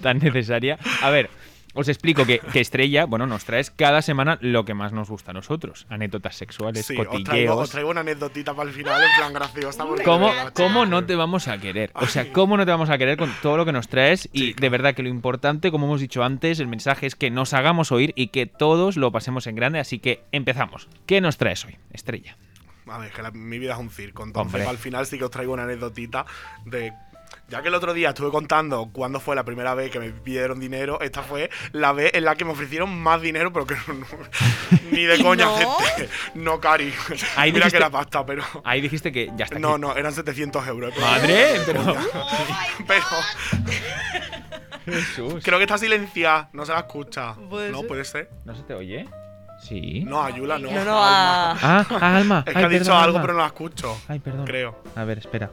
Tan necesaria. A ver, os explico que, que Estrella, bueno, nos traes cada semana lo que más nos gusta a nosotros. Anécdotas sexuales, Sí, os traigo, cotilleos. os traigo una anécdotita para el final, en plan graciosa. ¿Cómo, ¿Cómo no te vamos a querer? O sea, ¿cómo no te vamos a querer con todo lo que nos traes? Y Sí, de verdad que lo importante, como hemos dicho antes, el mensaje es que nos hagamos oír y que todos lo pasemos en grande. Así que empezamos. ¿Qué nos traes hoy, Estrella? A ver, que la- mi vida es un circo. Entonces, Hombre. al final sí que os traigo una anécdotita de. Ya que el otro día estuve contando cuándo fue la primera vez que me pidieron dinero, esta fue la vez en la que me ofrecieron más dinero, pero que no, no- ni de coña ¿No? acepté. No, Cari. Ahí Mira dijiste- que era pasta, pero. Ahí dijiste que ya está. No, aquí. no, eran 700 euros. pero- Madre, pero. Pero Jesús. creo que está silenciada, no se la escucha. no, puede ser. ¿No se te oye? Sí. No, Ayula no. No, no, a... Ah, ah, Alma. Es que Ay, ha dicho perdón, algo, Alma. pero no la escucho. Ay, perdón. Creo. A ver, espera.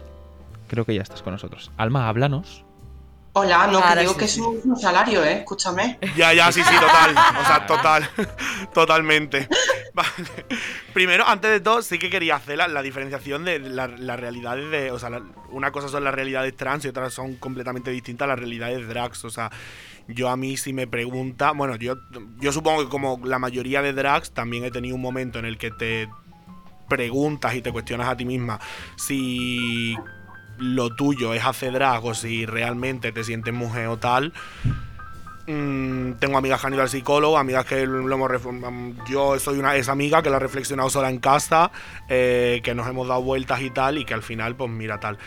Creo que ya estás con nosotros. Alma, háblanos. Hola, no, que Ahora digo sí, que sí. es un salario, ¿eh? Escúchame. Ya, ya, sí, sí, total. O sea, total. Totalmente. Vale. Primero, antes de todo, sí que quería hacer la, la diferenciación de la- las realidades de. O sea, la- una cosa son las realidades trans y otras son completamente distintas las realidades drags. O sea, yo a mí si me pregunta. Bueno, yo, yo supongo que como la mayoría de drags, también he tenido un momento en el que te preguntas y te cuestionas a ti misma si lo tuyo es hacer drag o si realmente te sientes mujer o tal. Mm, tengo amigas que han ido al psicólogo, amigas que lo hemos mm, yo soy una esa amiga que lo ha reflexionado sola en casa, eh, que nos hemos dado vueltas y tal, y que al final, pues mira tal.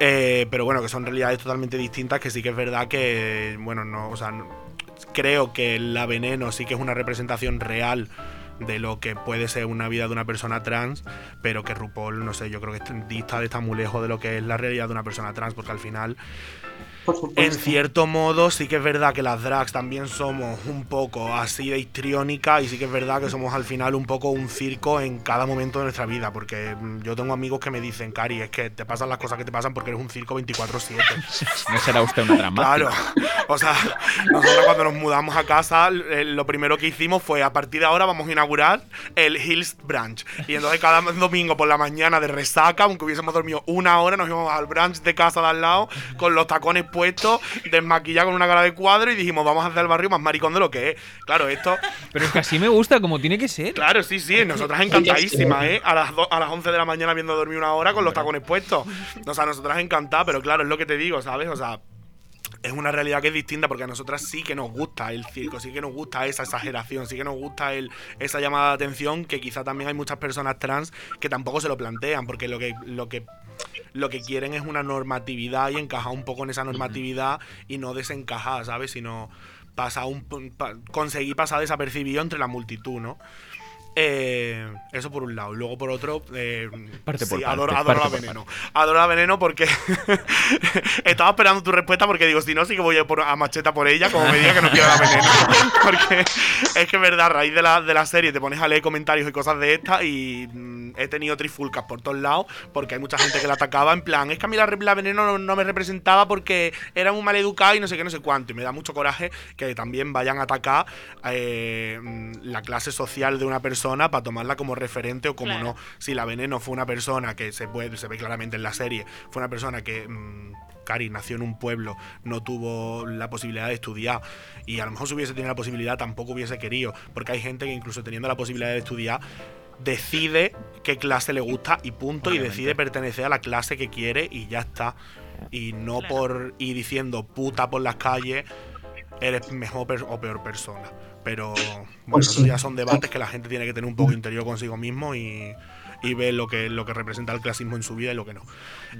Eh, pero bueno, que son realidades totalmente distintas, que sí que es verdad que, bueno, no, o sea, creo que la veneno sí que es una representación real de lo que puede ser una vida de una persona trans, pero que RuPaul, no sé, yo creo que dista está muy lejos de lo que es la realidad de una persona trans, porque al final Por supuesto. en cierto modo, sí que es verdad que las drags también somos un poco así de histriónica y sí que es verdad que somos al final un poco un circo en cada momento de nuestra vida. Porque mm, yo tengo amigos que me dicen, Cari, es que te pasan las cosas que te pasan porque eres un circo 24-7. No será usted una dramática. Claro. O sea, nosotros cuando nos mudamos a casa, eh, lo primero que hicimos fue, a partir de ahora vamos a inaugurar el Hills Branch. Y entonces cada domingo por la mañana de resaca, aunque hubiésemos dormido una hora, nos íbamos al branch de casa de al lado, con los tacones puestos, desmaquillados con una cara de cuadro y dijimos, vamos a hacer el barrio más maricón de lo que es. Claro, esto... Pero es que así me gusta, como tiene que ser. Claro, sí, sí, nosotras encantadísimas, ¿eh? A las, do- a las 11 de la mañana viendo dormir una hora con los tacones puestos. O sea, nosotras encantadas, pero claro, es lo que te digo, ¿sabes? O sea, es una realidad que es distinta porque a nosotras sí que nos gusta el circo, sí que nos gusta esa exageración, sí que nos gusta el, esa llamada de atención que quizá también hay muchas personas trans que tampoco se lo plantean porque lo que, lo que, lo que quieren es una normatividad y encajar un poco en esa normatividad y no desencajar, ¿sabes? Sino pasar un, pa- conseguir pasar desapercibido entre la multitud, ¿no? Eh, eso por un lado. Y luego por otro, eh, Parte por sí, parte, adoro, parte adoro a por Veneno. Adoro a Veneno porque estaba esperando tu respuesta porque digo, si no, sí que voy a, por, a macheta por ella, como me diga que no quiero a Veneno. porque es que es verdad, a raíz de la, de la serie te pones a leer comentarios y cosas de estas y mm, he tenido trifulcas por todos lados porque hay mucha gente que la atacaba en plan, es que a mí la, la Veneno no, no me representaba porque era muy mal educada y no sé qué, no sé cuánto. Y me da mucho coraje que también vayan a atacar eh, mm, la clase social de una persona para tomarla como referente o como Claro. no. Si la Veneno fue una persona que se puede, se ve claramente en la serie, fue una persona que mm, Cari nació en un pueblo, no tuvo la posibilidad de estudiar y a lo mejor si hubiese tenido la posibilidad tampoco hubiese querido, porque hay gente que incluso teniendo la posibilidad de estudiar decide qué clase le gusta y punto y decide pertenecer a la clase que quiere y ya está. Y no Claro. por ir diciendo puta por las calles eres mejor o peor persona. Pero bueno, Pues esos ya son debates que la gente tiene que tener un poco interior consigo mismo y, y ver lo que, lo que representa el clasismo en su vida y lo que no.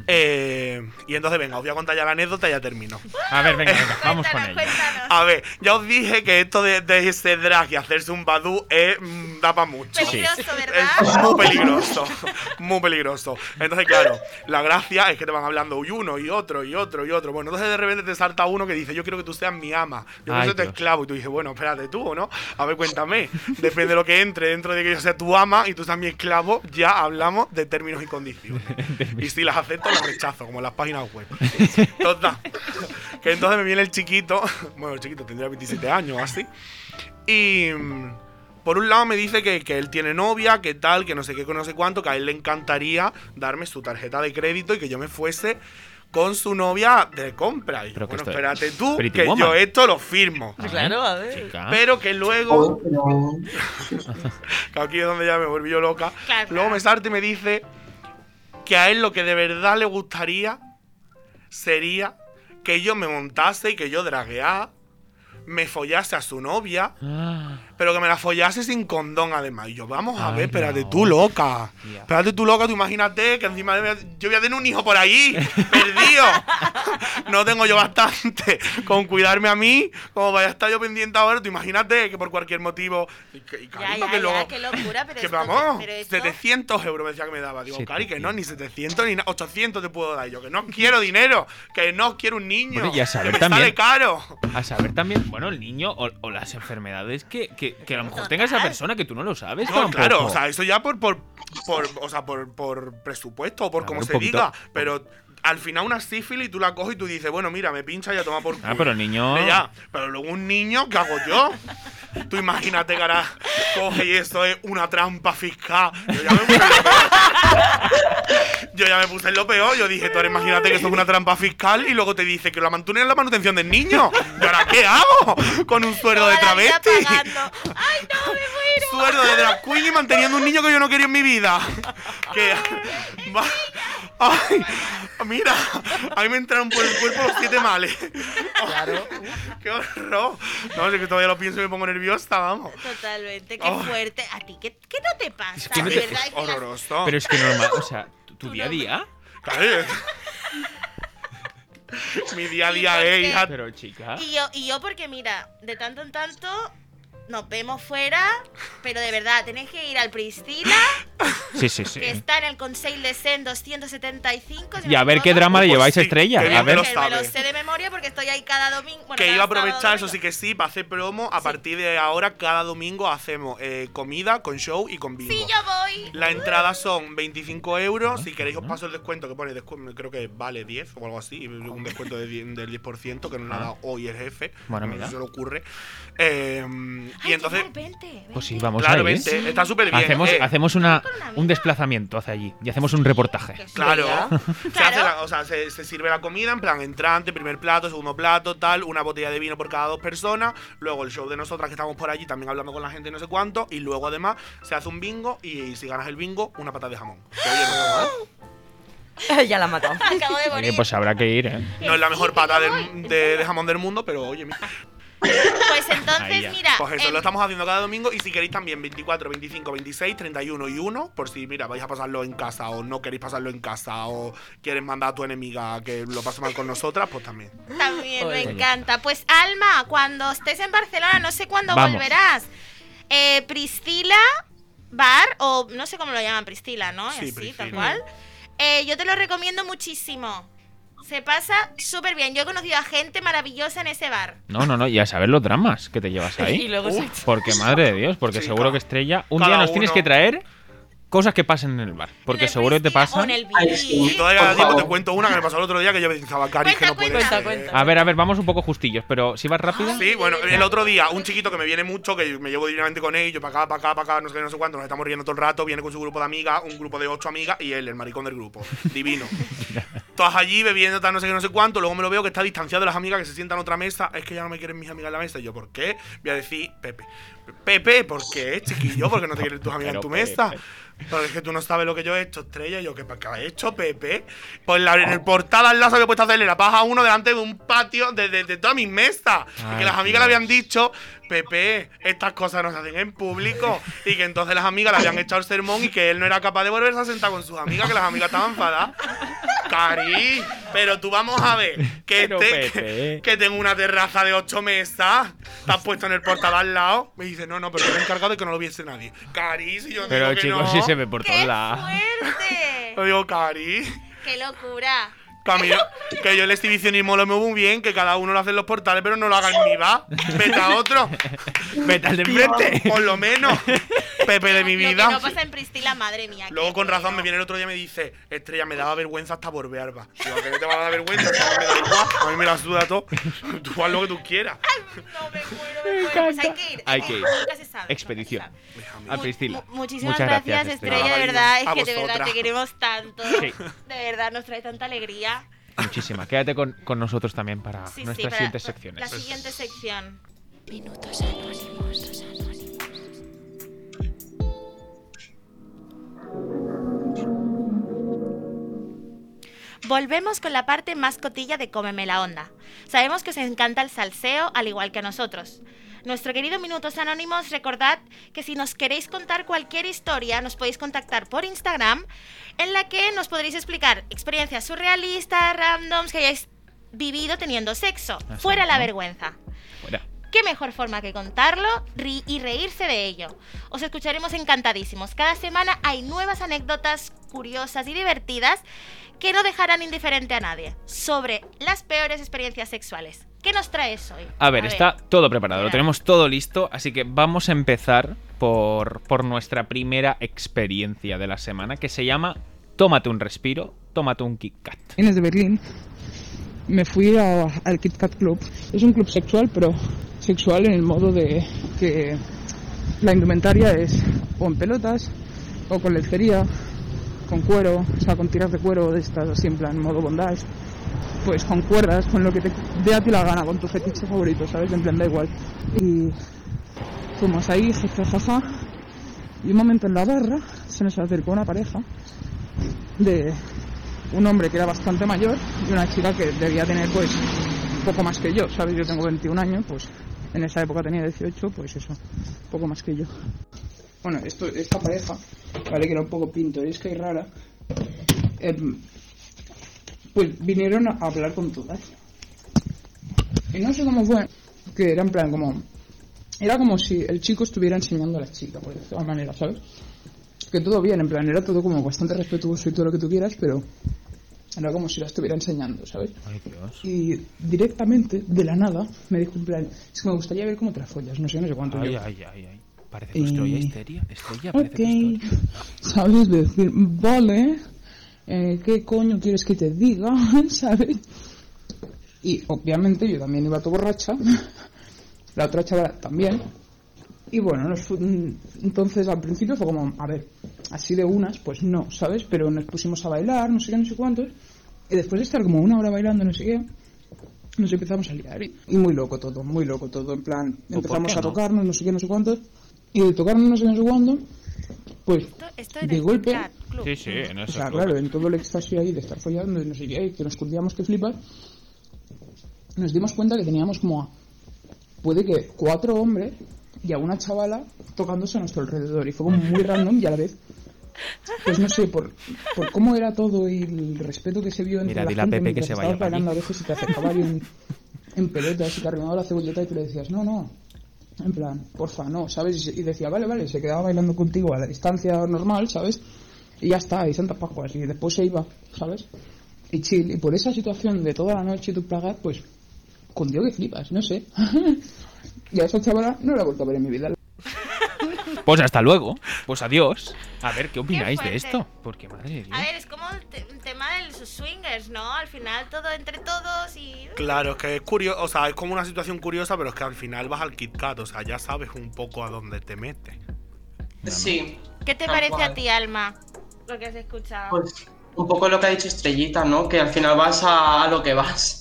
Eh, y entonces, venga, os voy a contar ya la anécdota y ya termino. A ver, venga, venga, vamos con ella. cuéntanos. A ver, ya os dije que esto de, de ese drag y hacerse un badú es, mm, da para mucho. Peligroso, Es ¿verdad? muy peligroso, muy peligroso. Entonces, claro, la gracia es que te van hablando y uno y otro y otro y otro. Bueno, entonces de repente te salta uno que dice, yo quiero que tú seas mi ama, yo quiero ser tu esclavo. Y tú dices, bueno, espérate tú, ¿no? A ver, cuéntame. Depende de lo que entre dentro de que yo sea tu ama y tú seas mi esclavo, ya hablamos de términos y condiciones. y si las acepto, las rechazo, como en las páginas web. Total. Que entonces me viene el chiquito, bueno, el chiquito tendría 27 años así. Y mm, por un lado me dice que, que él tiene novia, que tal, que no sé qué, que no sé cuánto, que a él le encantaría darme su tarjeta de crédito y que yo me fuese con su novia de compra. Y yo, bueno, espérate tú, Pretty que Woman. yo esto lo firmo. Ah, Claro, a ver. chica. Pero que luego, que aquí es donde ya me volví yo loca, Claro, luego me salta y me dice que a él lo que de verdad le gustaría sería que yo me montase y que yo dragueara, me follase a su novia, Ah, pero que me la follase sin condón además. Y yo, vamos a Ay, ver, espérate no. tú, loca. Tía. Espérate tú, loca, tú imagínate que encima de- yo voy a tener un hijo por ahí, perdido. no tengo yo bastante con cuidarme a mí, como vaya a estar yo pendiente ahora, tú imagínate que por cualquier motivo... Y, que- Ya, ya, qué locura, pero que esto, vamos, pero esto- 700 euros me decía que me daba. Digo, Cari, que no, 700. ni 700 ni na- 800 te puedo dar. Yo, que no quiero dinero, que no quiero un niño. Bueno, y a saber me también- sale caro. A saber también, bueno, el niño o, o las enfermedades que, que, que a lo mejor tenga esa persona que tú no lo sabes. No, tampoco. claro, o sea, eso ya por, por, por, o sea, por, por presupuesto o por como se poquito. diga. Pero al final una sífilis tú la coges y tú dices, bueno, mira, me pincha y ya toma por culo. Ah, pero el niño. Ya, pero luego un niño, ¿qué hago yo? Tú imagínate que ahora coge y esto es una trampa fiscal. Yo ya me puse en lo peor. Yo ya me puse en lo peor. Yo dije, tú ahora imagínate que esto es una trampa fiscal y luego te dice que la mantunen en la manutención del niño. ¿Y ahora qué hago? Con un sueldo de travesti. ¡Ay, no, me muero! Sueldo de drag queen y manteniendo un niño que yo no quería en mi vida. Que. va- Ay, mira, a mí me entraron por el cuerpo los siete males. Claro. Qué horror. No, es que todavía lo pienso y me pongo nerviosa, vamos. Totalmente, qué Ay. fuerte. ¿A ti qué, qué no te pasa? Es que no de te- verdad, es Horroroso. Pero es que normal, o sea, tu, día a día. Claro. Mi día a ¿Y día hija. Pero chica. Y yo, y yo porque mira, de tanto en tanto nos vemos fuera, pero de verdad, tenéis que ir al Priscila, Sí, sí, sí. que está en el Conseil de Sen 275. si Y no a ver qué drama le Pues lleváis a sí, Estrella. A ver. lo Que me lo sé de memoria porque estoy ahí cada domingo. bueno, que cada iba a aprovechar, eso sí que sí, para hacer promo. A partir de ahora, cada domingo hacemos eh, comida con show y con bingo. Sí, yo voy. La entrada son 25 euros. Si queréis, os paso el descuento que pone, descu- creo que vale 10 o algo así. Un descuento de 10 del 10% que nos lo ha dado hoy el jefe. Bueno, no mira. se le ocurre. Eh, Ay, y entonces, Gerard, vente, vente. Pues sí, vamos claro, a ir. vente, está súper bien. Hacemos, eh. hacemos una, un desplazamiento hacia allí y hacemos un reportaje. Claro, se, Claro. hace la- o sea, se, se sirve la comida en plan entrante, primer plato, segundo plato, tal, una botella de vino por cada dos personas, luego el show de nosotras que estamos por allí también hablando con la gente y no sé cuánto, y luego además se hace un bingo y, si ganas el bingo, una pata de jamón. Oye, mal. ya la ha matado. Acabo de Oye, morir. pues habrá que ir, ¿eh? No es la mejor pata voy. de, de jamón del mundo, pero oye, mira. Pues entonces, mira. Pues eso lo estamos haciendo cada domingo y si queréis también 24, 25, 26, 31 y 1, por si mira, vais a pasarlo en casa o no queréis pasarlo en casa o quieres mandar a tu enemiga que lo pase mal con nosotras, pues también. También, me encanta. Pues Alma, cuando estés en Barcelona, no sé cuándo Vamos. volverás. Eh, Priscila Bar, o no sé cómo lo llaman, Priscila, ¿no? Sí, Así, tal Priscila. cual. Eh, yo te lo recomiendo muchísimo. Se pasa súper bien. Yo he conocido a gente maravillosa en ese bar. No, no, no, y a saber los dramas que te llevas Y ahí. luego Uf. se- Porque, madre de Dios, porque seguro que Estrella. Un cada día nos tienes que traer cosas que pasen en el bar. Porque En el seguro que te pasan. Y todavía Por cada tiempo te cuento una que me pasó el otro día que yo pensaba, Cari, que no puede Cuenta, ser. cuenta. Cuenta, cuenta. A ver, a ver, vamos un poco justillos, pero si vas rápido. Sí, bueno, el otro día, un chiquito que me viene mucho, que me llevo divinamente con él, yo para acá, para acá, para acá, no sé qué, no sé cuánto, nos estamos riendo todo el rato, viene con su grupo de amigas, un grupo de ocho amigas y él, el maricón del grupo. Divino. Todas allí bebiendo, tal, no sé qué, no sé cuánto, luego me lo veo que está distanciado de las amigas que se sientan en otra mesa, es que ya no me quieren mis amigas en la mesa. Y yo, ¿por qué? Voy a decir, Pepe. Pepe, ¿por qué, chiquillo? ¿Por qué no te quieren tus amigas en tu mesa? Porque es que tú no sabes lo que yo he hecho, estrella. Y yo, ¿qué, qué has hecho, Pepe? Pues la- en el portal al lado que he puesto a hacerle la paja a uno delante de un patio de, de, de todas mis mesas. y que las amigas Dios. le habían dicho, Pepe, estas cosas no se hacen en público. y que entonces las amigas le habían echado el sermón y que él no era capaz de volverse a sentar con sus amigas, que las amigas estaban enfadadas. Cari, pero tú vamos a ver que, Pero, este- que tengo una terraza de ocho mesas. Te has puesto en el portal al lado. Me dice, no, no, pero me he encargado de que no lo viese nadie. Cari, si yo Pero digo que chicos, no. sí se ve por ¡Qué todos lados. fuerte! Lo digo, Cari. ¡Qué locura! Camino, que yo el exhibicionismo lo muevo muy bien, que cada uno lo hace en los portales, pero no lo haga en mi va. Vete a otro. Vete al de enfrente. Por lo menos. Pepe de mi Lo que vida. no pasa en Priscila, madre mía. Luego con razón me viene el otro día y me dice, Estrella, me daba vergüenza hasta. Digo, no te va a dar vergüenza, a mí me da igual, a mí me la suda todo. Tú haz lo que tú quieras. No, me muero, me muero. Pues hay que ir. Hay que ir. Nunca se sabe, Expedición. nunca se sabe. Déjame. A mu- muchísimas Muchas gracias, gracias, Estrella, de verdad. Es que de verdad te queremos tanto. Sí. De verdad, nos trae tanta alegría. Muchísima. Quédate con, con nosotros también para Sí, sí, nuestras para- siguientes La secciones. siguiente sección. Minutos anónimos. Volvemos con la parte más cotilla de Cómeme la Onda. Sabemos que os encanta el salseo, al igual que a nosotros. Nuestro querido Minutos Anónimos, recordad que si nos queréis contar cualquier historia, nos podéis contactar por Instagram, en la que nos podréis explicar experiencias surrealistas, randoms que hayáis vivido teniendo sexo. Fuera la vergüenza. Fuera. ¿Qué mejor forma que contarlo y reírse de ello? Os escucharemos encantadísimos. Cada semana hay nuevas anécdotas curiosas y divertidas que no dejarán indiferente a nadie sobre las peores experiencias sexuales. ¿Qué nos traes hoy? A ver, está todo preparado, lo tenemos todo listo, así que vamos a empezar por, por nuestra primera experiencia de la semana, que se llama Tómate un respiro, tómate un Kit Kat. Vienes de Berlín, me fui a- al Kit Kat Club. Es un club sexual, pero sexual en el modo de que la indumentaria es o en pelotas, o con lencería, con cuero, o sea, con tiras de cuero de estas, así en plan modo bondage. Pues con cuerdas, con lo que te dé a ti la gana, con tu fetiche favorito, ¿sabes? En plan, da igual. Y fuimos ahí, jajaja. Y un momento en la barra se nos acercó una pareja de un hombre que era bastante mayor y una chica que debía tener pues poco más que yo, ¿sabes? Yo tengo 21 años, pues en esa época tenía 18, pues eso, poco más que yo. Bueno, esto, esta pareja, vale, que era un poco pintoresca y rara, em, pues vinieron a hablar con todas. Y no sé cómo fue, que era en plan como... Era como si el chico estuviera enseñando a la chica, por decirlo de manera, ¿sabes? que todo bien, en plan, era todo como bastante respetuoso y todo lo que tú quieras, pero era como si la estuviera enseñando, ¿sabes? Ay, Dios. Y directamente, de la nada, me dijo en plan, es que me gustaría ver cómo te la follas, no sé, no sé cuánto. Ay, yo, ay, ay, ay. Parece que estoy Y- histeria. Estrella, parece ok, que estoy. ¿sabes? De decir, vale, eh, ¿qué coño quieres que te diga? ¿Sabes? Y obviamente yo también iba todo borracha, la otra chavala también. Y bueno, nos entonces al principio fue como, a ver, así de unas, pues no, ¿sabes? Pero nos pusimos a bailar, no sé qué, no sé cuántos. Y después de estar como una hora bailando, no sé qué, nos empezamos a liar. Y y muy loco todo, muy loco todo. En plan, empezamos a no? tocarnos, no sé qué, no sé cuántos. Y de tocarnos no sé qué, no sé cuánto, pues Esto, esto de golpe. Sí, sí, en O sea, club. claro, en todo el éxtasis ahí de estar follando y no sé qué, que nos curtíamos que flipas, nos dimos cuenta que teníamos como a, puede que cuatro hombres y a una chavala tocándose a nuestro alrededor. Y fue como muy random y a la vez, pues no sé, por, por cómo era todo y el respeto que se vio entre Mira, la dile a gente Pepe que se vaya a veces y te acercaba alguien en pelotas y te arrimaba la cebolleta y tú le decías, no, no, en plan, porfa, no, ¿sabes? Y, decía, vale, vale, se quedaba bailando contigo a la distancia normal, ¿sabes? Y ya está, y Santas Pascuas, y después se iba, ¿sabes? Y chill, y por esa situación de toda la noche tu plagar, pues, con Dios que flipas, no sé. y a esa chavala no la he vuelto a ver en mi vida. Pues hasta luego. Pues adiós. A ver, ¿qué opináis de esto? Porque madre de Dios. A ver, es como el te- tema de los swingers, ¿no? Al final todo entre todos y... Claro, es que es curioso, o sea, es como una situación curiosa, pero es que al final vas al Kit Kat, o sea, ya sabes un poco a dónde te metes. Sí. ¿Qué te parece cual. a ti, Alma? Lo que has escuchado. Pues un poco lo que ha dicho Estrellita, ¿no? Que al final vas a, a lo que vas.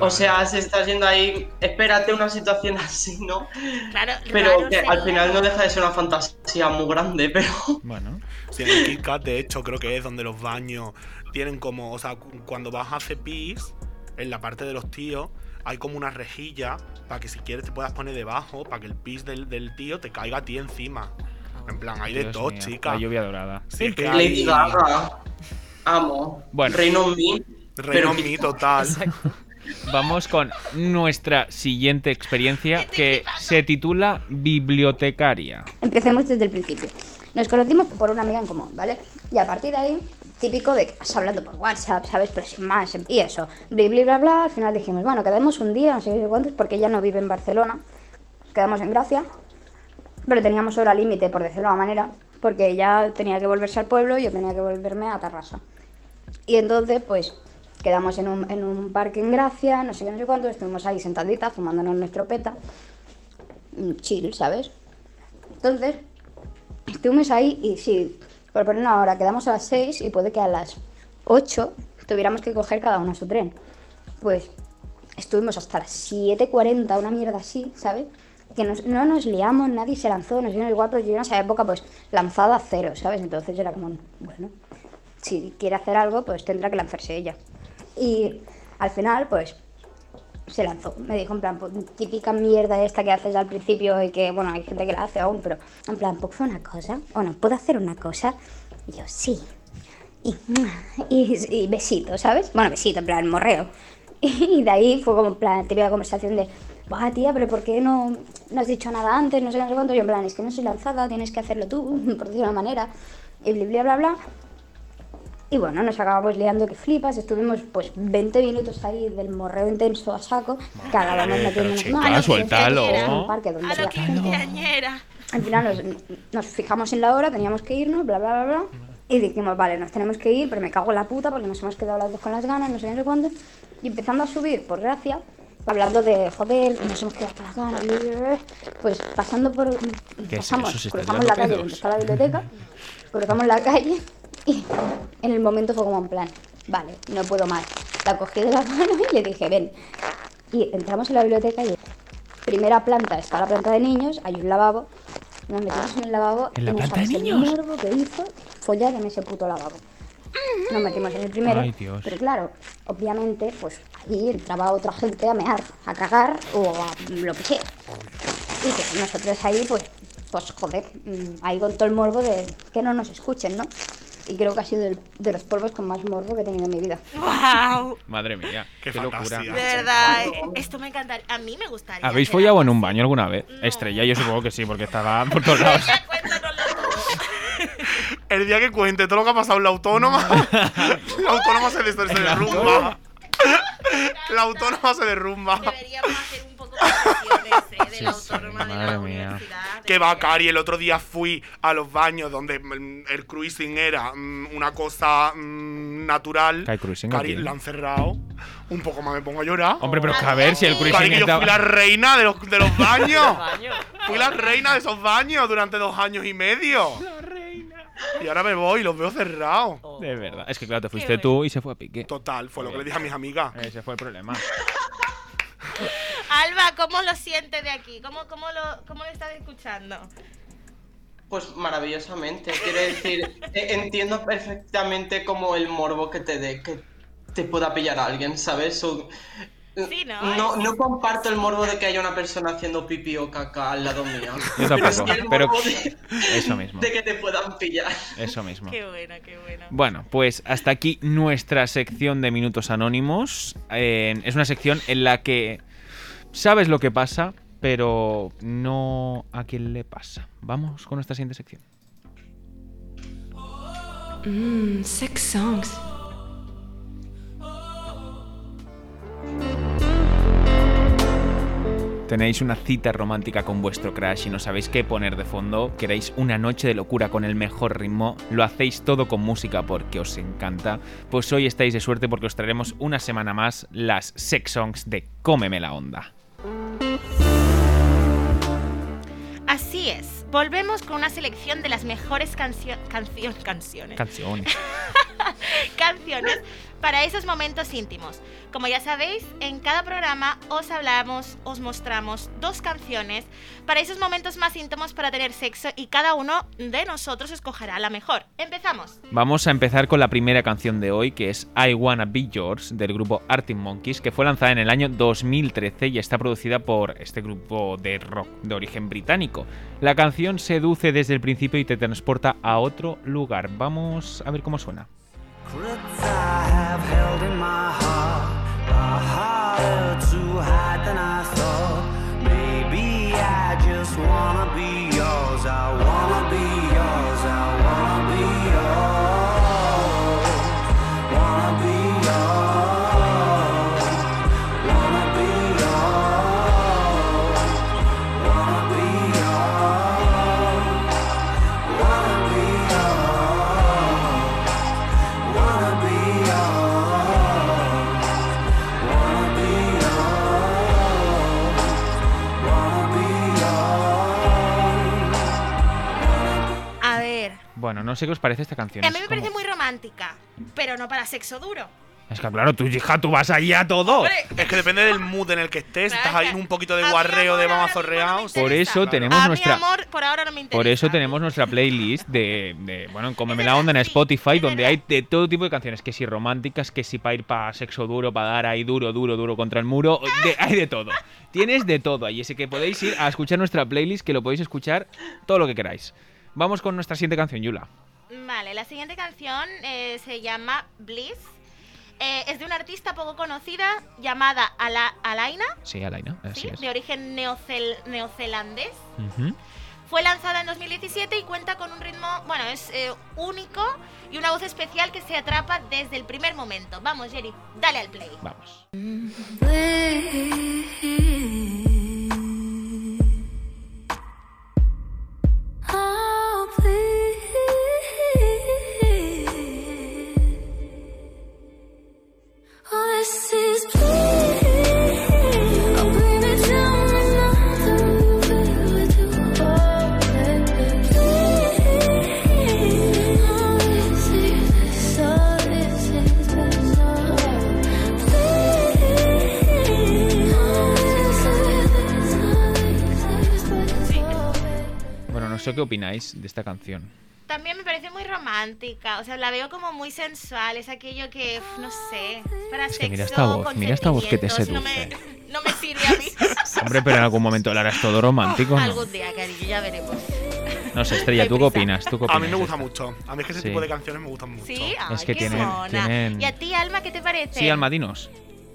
O sea, si estás yendo ahí, espérate una situación así, ¿no? claro, Pero que al final no deja de ser una fantasía muy grande, pero Bueno. Sí, en el Kit Kat, de hecho, creo que es donde los baños tienen como, o sea, cu- cuando vas a hacer pis, en la parte de los tíos, hay como una rejilla para que si quieres te puedas poner debajo, para que el pis del, del tío te caiga a ti encima. En plan, hay de todo, mío, chica. La lluvia dorada. Sí, es que hay amo. Bueno. Reino on Me. Reino pero Me total. Vamos con nuestra siguiente experiencia que se titula Bibliotecaria. Empecemos desde el principio. Nos conocimos por una amiga en común, ¿vale? Y a partir de ahí, típico de que vas hablando por WhatsApp, ¿sabes? Pero sin más. Y eso, bla, bla, bla, bla. Al final dijimos, bueno, quedamos un día, no sé cuántos, porque ella no vive en Barcelona. Quedamos en Gracia. Pero teníamos hora límite, por decirlo de una manera, porque ella tenía que volverse al pueblo y yo tenía que volverme a Tarrasa. Y entonces, pues, quedamos en un, en un parque en Gracia, no sé qué, no sé cuánto, estuvimos ahí sentaditas, fumándonos nuestro peta. Mm, Chill, ¿sabes? Entonces, estuvimos ahí y sí, por poner una hora, quedamos a las 6 y puede que a las 8 tuviéramos que coger cada uno su tren. Pues estuvimos hasta las 7.40, una mierda así, ¿sabes? Que no nos liamos, nadie se lanzó, nos dieron igual, pero yo en esa época pues lanzada cero, ¿sabes? Entonces era como, bueno, si quiere hacer algo, pues tendrá que lanzarse ella. Y al final, pues se lanzó. Me dijo, en plan, pues, típica mierda esta que haces al principio y que, bueno, hay gente que la hace aún, pero en plan, ¿puedo hacer una cosa? ¿O no? ¿Puedo hacer una cosa? Y yo, sí. Y, y, y besito, ¿sabes? Bueno, besito, en plan, morreo. Y de ahí fue como, en plan, típica conversación de, va, tía, pero ¿por qué no, no has dicho nada antes? No sé, no sé cuánto. Yo, en plan, es que no soy lanzada, tienes que hacerlo tú, por decirlo de una manera. Y bla, bla, bla, bla. Y bueno, nos acabamos liando que flipas, estuvimos pues 20 minutos ahí del morreo intenso a saco, que acabamos Madre, pero metiéndonos chica, manos, suéltalo. un parque donde A lo la quinceañera. Al final nos, nos fijamos en la hora, teníamos que irnos, bla, bla, bla, bla, y dijimos, vale, nos tenemos que ir, pero me cago en la puta porque nos hemos quedado las dos con las ganas, no sé, no sé cuándo, y empezando a subir, por gracia, hablando de, joder, nos hemos quedado con las ganas, bla, bla, bla, pues pasando por, ¿Qué es pasamos, está cruzamos la calle está la biblioteca, cruzamos la calle y en el momento fue como en plan, vale, no puedo más. La cogí de la mano y le dije, ven. Y entramos en la biblioteca y primera planta está la planta de niños, hay un lavabo. Nos metimos en el lavabo ¿En la y no planta de niños? el morbo que hizo follar en ese puto lavabo. Nos metimos en el primero, Ay, Dios. pero claro, obviamente, pues allí entraba otra gente a mear, a cagar o a lo que sea. Y que nosotros ahí, pues, pues joder, mm, ahí con todo el morbo de que no nos escuchen, ¿no? Y creo que ha sido el- de los polvos con más morbo que he tenido en mi vida. ¡Wow! Madre mía, Qué qué, locura. De verdad, eh, esto me encantaría. A mí me gustaría. ¿Habéis follado algo en un baño alguna vez? No. Estrella, yo supongo que sí, porque estaba por todos lados. El día que cuente todo lo que ha pasado en la autónoma, la autónoma se, des- se derrumba. La autónoma se derrumba. Deberíamos hacer poco de. De Sí, la sí, autónoma de madre la mía. universidad. Que va, Cari, el otro día fui a los baños donde mm, el cruising era mm, una cosa mm, natural. ¿Que hay cruising Cari, aquí? la han cerrado. Un poco más me pongo a llorar. Hombre, pero es que a ver si el Cari, cruising que yo está... fui la reina de los, de los baños. fui la reina de esos baños durante dos años y medio. Y ahora me voy y los veo cerrados. De verdad. Es que claro, te Qué fuiste tú y se fue a pique. Total, fue lo que le dije a mis amigas. Ese fue el problema. Alba, ¿cómo lo sientes de aquí? ¿Cómo, cómo, lo, cómo lo estás escuchando? Pues maravillosamente. Quiero decir, e- entiendo perfectamente como el morbo que te dé, que te pueda pillar a alguien, ¿sabes? Sí, ¿no? no, no comparto el morbo de que haya una persona haciendo pipí o caca al lado mío. Yo Pero sí tampoco, pero de, eso mismo. de que te puedan pillar. Eso mismo. Qué bueno, qué bueno. Bueno, pues hasta aquí nuestra sección de Minutos Anónimos. Eh, es una sección en la que sabes lo que pasa, pero no a quién le pasa. Vamos con nuestra siguiente sección. Mmm, sex songs. Tenéis una cita romántica con vuestro crush y no sabéis qué poner de fondo, queréis una noche de locura con el mejor ritmo, lo hacéis todo con música porque os encanta, pues hoy estáis de suerte porque os traeremos una semana más las sex songs de Cómeme la onda. Así es. Volvemos con una selección de las mejores cancio- cancio- canciones. Canciones. canciones para esos momentos íntimos. Como ya sabéis, en cada programa os hablamos, os mostramos dos canciones para esos momentos más íntimos para tener sexo y cada uno de nosotros escogerá la mejor. Empezamos. Vamos a empezar con la primera canción de hoy, que es I Wanna Be Yours, del grupo Arctic Monkeys, que fue lanzada en el año 2013 y está producida por este grupo de rock de origen británico. La canción seduce desde el principio y te transporta a otro lugar. Vamos a ver cómo suena. Secrets I have held in my heart Bueno, no sé qué os parece esta canción. a mí me parece muy romántica, pero no para sexo duro. Es que claro, tú, hija, tú vas ahí a todo. Hombre, Es que depende del mood en el que estés. Claro, Estás ahí en un poquito de guarreo de no reados. Por eso tenemos a nuestra... mi amor, por ahora no me interesa. Por eso tenemos nuestra playlist de, de, bueno, en Cómeme la Onda en Spotify, donde hay de todo tipo de canciones, que si románticas, que si para ir para sexo duro, para dar ahí duro, duro, duro contra el muro, de- hay de todo. Tienes de todo ahí, así que podéis ir a escuchar nuestra playlist, que lo podéis escuchar todo lo que queráis. Vamos con nuestra siguiente canción, Yula. Vale, la siguiente canción eh, se llama Bliss. Eh, es de una artista poco conocida llamada Ala- Alaina, Sí, Alaina, así ¿sí? es. de origen neocel- neozelandés. Fue lanzada en 2017 y cuenta con un ritmo, bueno, es eh, único y una voz especial que se atrapa desde el primer momento. Vamos, Jerry, dale al play. Vamos. Qué opináis de esta canción. También me parece muy romántica, o sea, la veo como muy sensual, es aquello que, uf, no sé, es para Es que sexo, mira esta voz, mira esta voz que te sentimientos, no me, seduce. no me sirve a mí. Hombre, pero en algún momento lo harás todo romántico. ¿no? Algún día, cariño, ya veremos. No sé, Estrella, ¿tú qué opinas? ¿Tú qué A mí me gusta mucho. A mí es que ese Sí. tipo de canciones me gustan mucho. ¿Sí? Ay, Es que qué tienen- tienen- ¿Y a ti, Alma, qué te parece? Sí, Almadinos.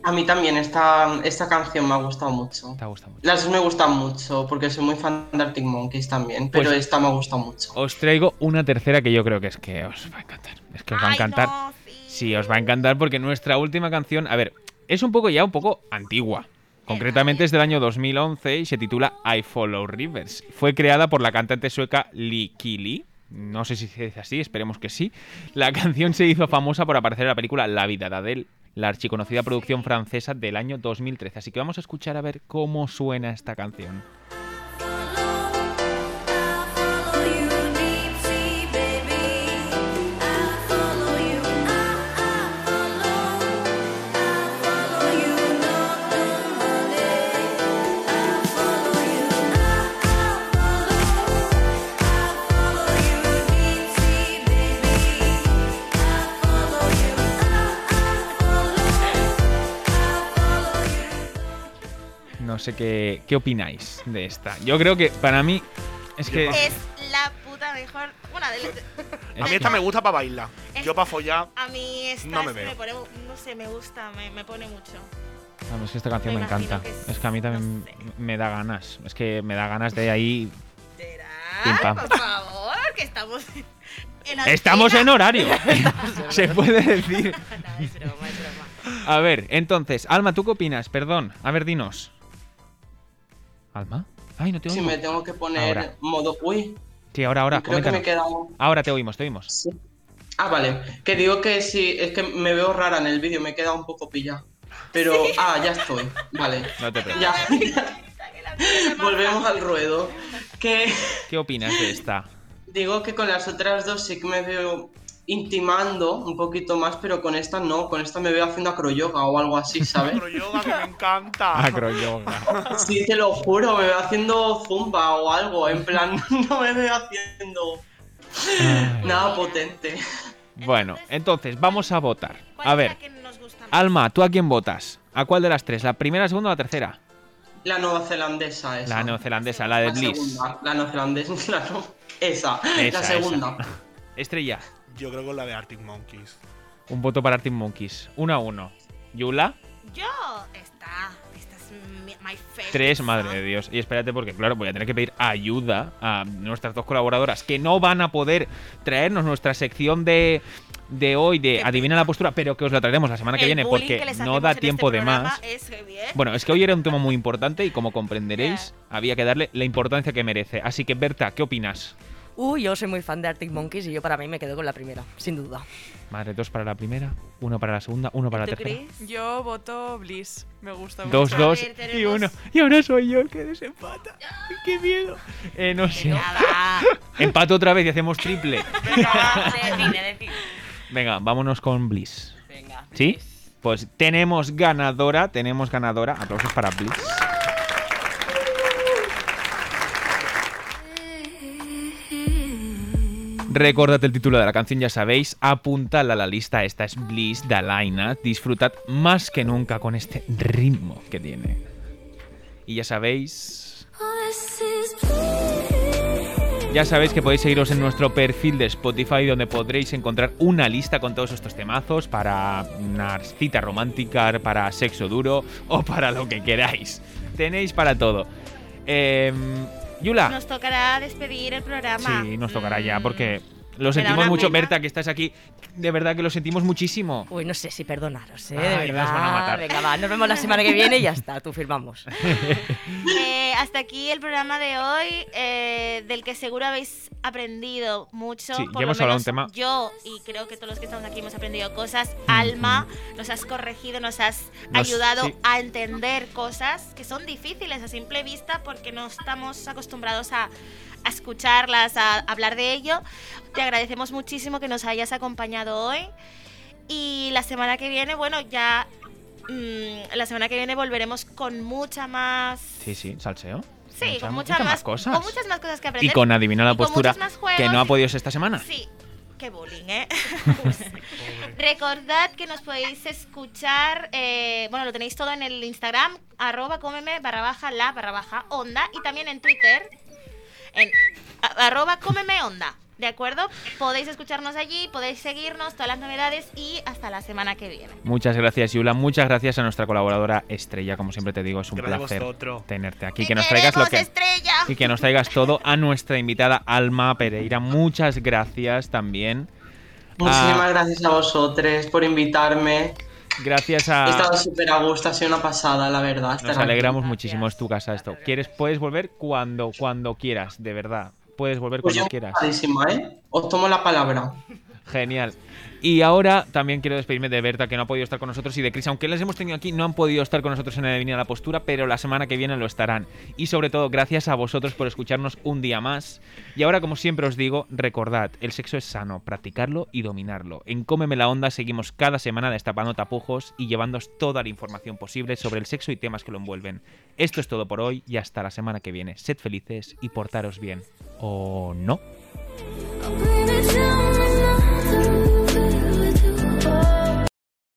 A mí también esta, esta canción me ha gustado mucho. Te ha gustado mucho. Las dos me gustan mucho porque soy muy fan de Arctic Monkeys también, pero Pues- esta me ha gustado mucho. Os traigo una tercera que yo creo que es que os va a encantar. Es que os va a Ay, encantar. no, Sí, os va a encantar porque nuestra última canción, a ver, es un poco ya un poco antigua. Concretamente es del año 2011 y se titula I Follow Rivers. Fue creada por la cantante sueca Lee Kili. No sé si se dice así, esperemos que sí. La canción se hizo famosa por aparecer en la película La vida de Adele, la archiconocida producción francesa del año 2013. Así que vamos a escuchar a ver cómo suena esta canción. Sé qué, qué opináis de esta. Yo creo que para mí es que Es la puta mejor. De- A mí esta me gusta para bailar. Es- Yo para follar. a mí esta No me es que veo. pone, no sé, me gusta, me, me pone mucho. a mí es que esta canción Me encanta. que es- Es que a mí también no sé. me da ganas. Es que me da ganas de ahí. Pam. por favor, que estamos en Estamos en horario. Se puede decir. No, es broma, es broma. A ver, entonces, Alma, ¿tú qué opinas? Perdón. A ver, dinos. ¿Alma? Ay, no te Si oigo. me tengo que poner Ahora. modo. Uy, Sí, ahora, ahora, creo que me he quedado. Ahora te oímos, te oímos. Sí. Ah, vale. Que digo que sí, es que me veo rara en el vídeo, me he quedado un poco pillado. Pero, ah, ya estoy. Vale. No te preocupes. Ya. Volvemos al ruedo. Que ¿Qué opinas de esta? digo que con las otras dos sí que me veo intimando un poquito más, pero con esta no. Con esta me veo haciendo acroyoga o algo así, ¿sabes? Pero yoga que me encanta. Acroyoga. Sí, te lo juro, me veo haciendo zumba o algo. En plan, no me veo haciendo nada potente. Bueno, entonces, vamos a votar. ¿Cuál A ver? Alma, ¿tú a quién votas? ¿A cuál de las tres? ¿La primera, la segunda o la tercera? La neozelandesa esa. La neozelandesa, la de La Bliss. segunda, la neozelandesa, la no- esa, Esa, la segunda. Estrella, Yo creo con la de Arctic Monkeys. un voto para Arctic Monkeys. Uno a uno. Yula, Yo, esta, esta es mi, my favorite. tres, song. madre de Dios. Y espérate porque, claro, voy a tener que pedir ayuda a nuestras dos colaboradoras que no van a poder traernos nuestra sección de, de hoy de Que- Adivina la postura, pero que os la traeremos la semana que El viene porque que no da tiempo este de más. Es ¿eh? Bueno, es que hoy era un tema muy importante y como comprenderéis, había que darle la importancia que merece. Así que, Berta, ¿qué opinas? Uy, yo soy muy fan de Arctic Monkeys y yo para mí me quedo con la primera, sin duda. Madre, dos para la primera, uno para la segunda, uno para la ¿Tú, tercera. Chris? Yo voto Bliss. Me gusta Dos, mucho. dos ver, y uno. Y ahora soy yo el que desempata. ¡Qué miedo! Eh, no sé. Empato otra vez y hacemos triple. Define, define. Venga, vámonos con Bliss. Venga. ¿Sí? Pues tenemos ganadora, tenemos ganadora. Aplausos para Bliss. Recordad el título de la canción, ya sabéis, apuntadla a la lista, esta es Bliss de Alaina. Disfrutad más que nunca con este ritmo que tiene. Y ya sabéis, ya sabéis que podéis seguiros en nuestro perfil de Spotify donde podréis encontrar una lista con todos estos temazos para una cita romántica, para sexo duro o para lo que queráis. Tenéis para todo. Em, Yula. Nos tocará despedir el programa. Sí, nos tocará ya Mm. porque lo sentimos mucho. pena. Berta, que estás aquí, de verdad que lo sentimos muchísimo. Uy, no sé si perdonaros, ¿eh? Ay, de nos van a verdad. matar. Venga, va, nos vemos la semana que viene y ya está, tú firmamos. Eh, hasta aquí el programa de hoy, eh, del que seguro habéis aprendido mucho. Sí, por ya lo hemos hablado un tema- Yo, y creo que todos los que estamos aquí hemos aprendido cosas. Alma, nos has corregido, nos has Nos- ayudado sí. a entender cosas que son difíciles a simple vista porque no estamos acostumbrados a, a escucharlas, a hablar de ello. Te agradecemos muchísimo que nos hayas acompañado hoy. Y la semana que viene, bueno, ya. mm, la semana que viene volveremos con mucha más. Sí, sí, salseo. Sí, Mucha- con muchas muchas más cosas. Con muchas más cosas que aprender. Y con Adivina la postura, que no ha podido ser esta semana. Sí, qué bullying, ¿eh? Recordad que nos podéis escuchar, eh, bueno, lo tenéis todo en el Instagram, arroba cómeme barra baja la barra baja onda y también en Twitter, en a- arroba cómeme onda. ¿De acuerdo? Podéis escucharnos allí, podéis seguirnos, todas las novedades y hasta la semana que viene. Muchas gracias, Yula. Muchas gracias a nuestra colaboradora Estrella. Como siempre te digo, es un Gracias placer vosotros. tenerte aquí. ¡Te Que nos traigas lo que. estrella! Y que nos traigas todo a nuestra invitada Alma Pereira. Muchas gracias también. Muchísimas Ah, gracias a vosotros por invitarme. Gracias He a. estado súper a gusto, ha sido una pasada, la verdad. Nos aquí. alegramos muchísimo. Es tu casa esto. ¿Quieres, puedes volver cuando, cuando quieras, de verdad. Puedes volver Pues cuando yo quieras. encantadísima, ¿eh? Os tomo la palabra. Genial. Y ahora también quiero despedirme de Berta, que no ha podido estar con nosotros, y de Chris, aunque les hemos tenido aquí, no han podido estar con nosotros en Adivina la Postura, pero la semana que viene lo estarán. Y sobre todo, gracias a vosotros por escucharnos un día más. Y ahora, como siempre os digo, recordad, el sexo es sano, practicarlo y dominarlo. En Cómeme la Onda seguimos cada semana destapando tapujos y llevándoos toda la información posible sobre el sexo y temas que lo envuelven. Esto es todo por hoy y hasta la semana que viene. Sed felices y portaros bien. ¿O no?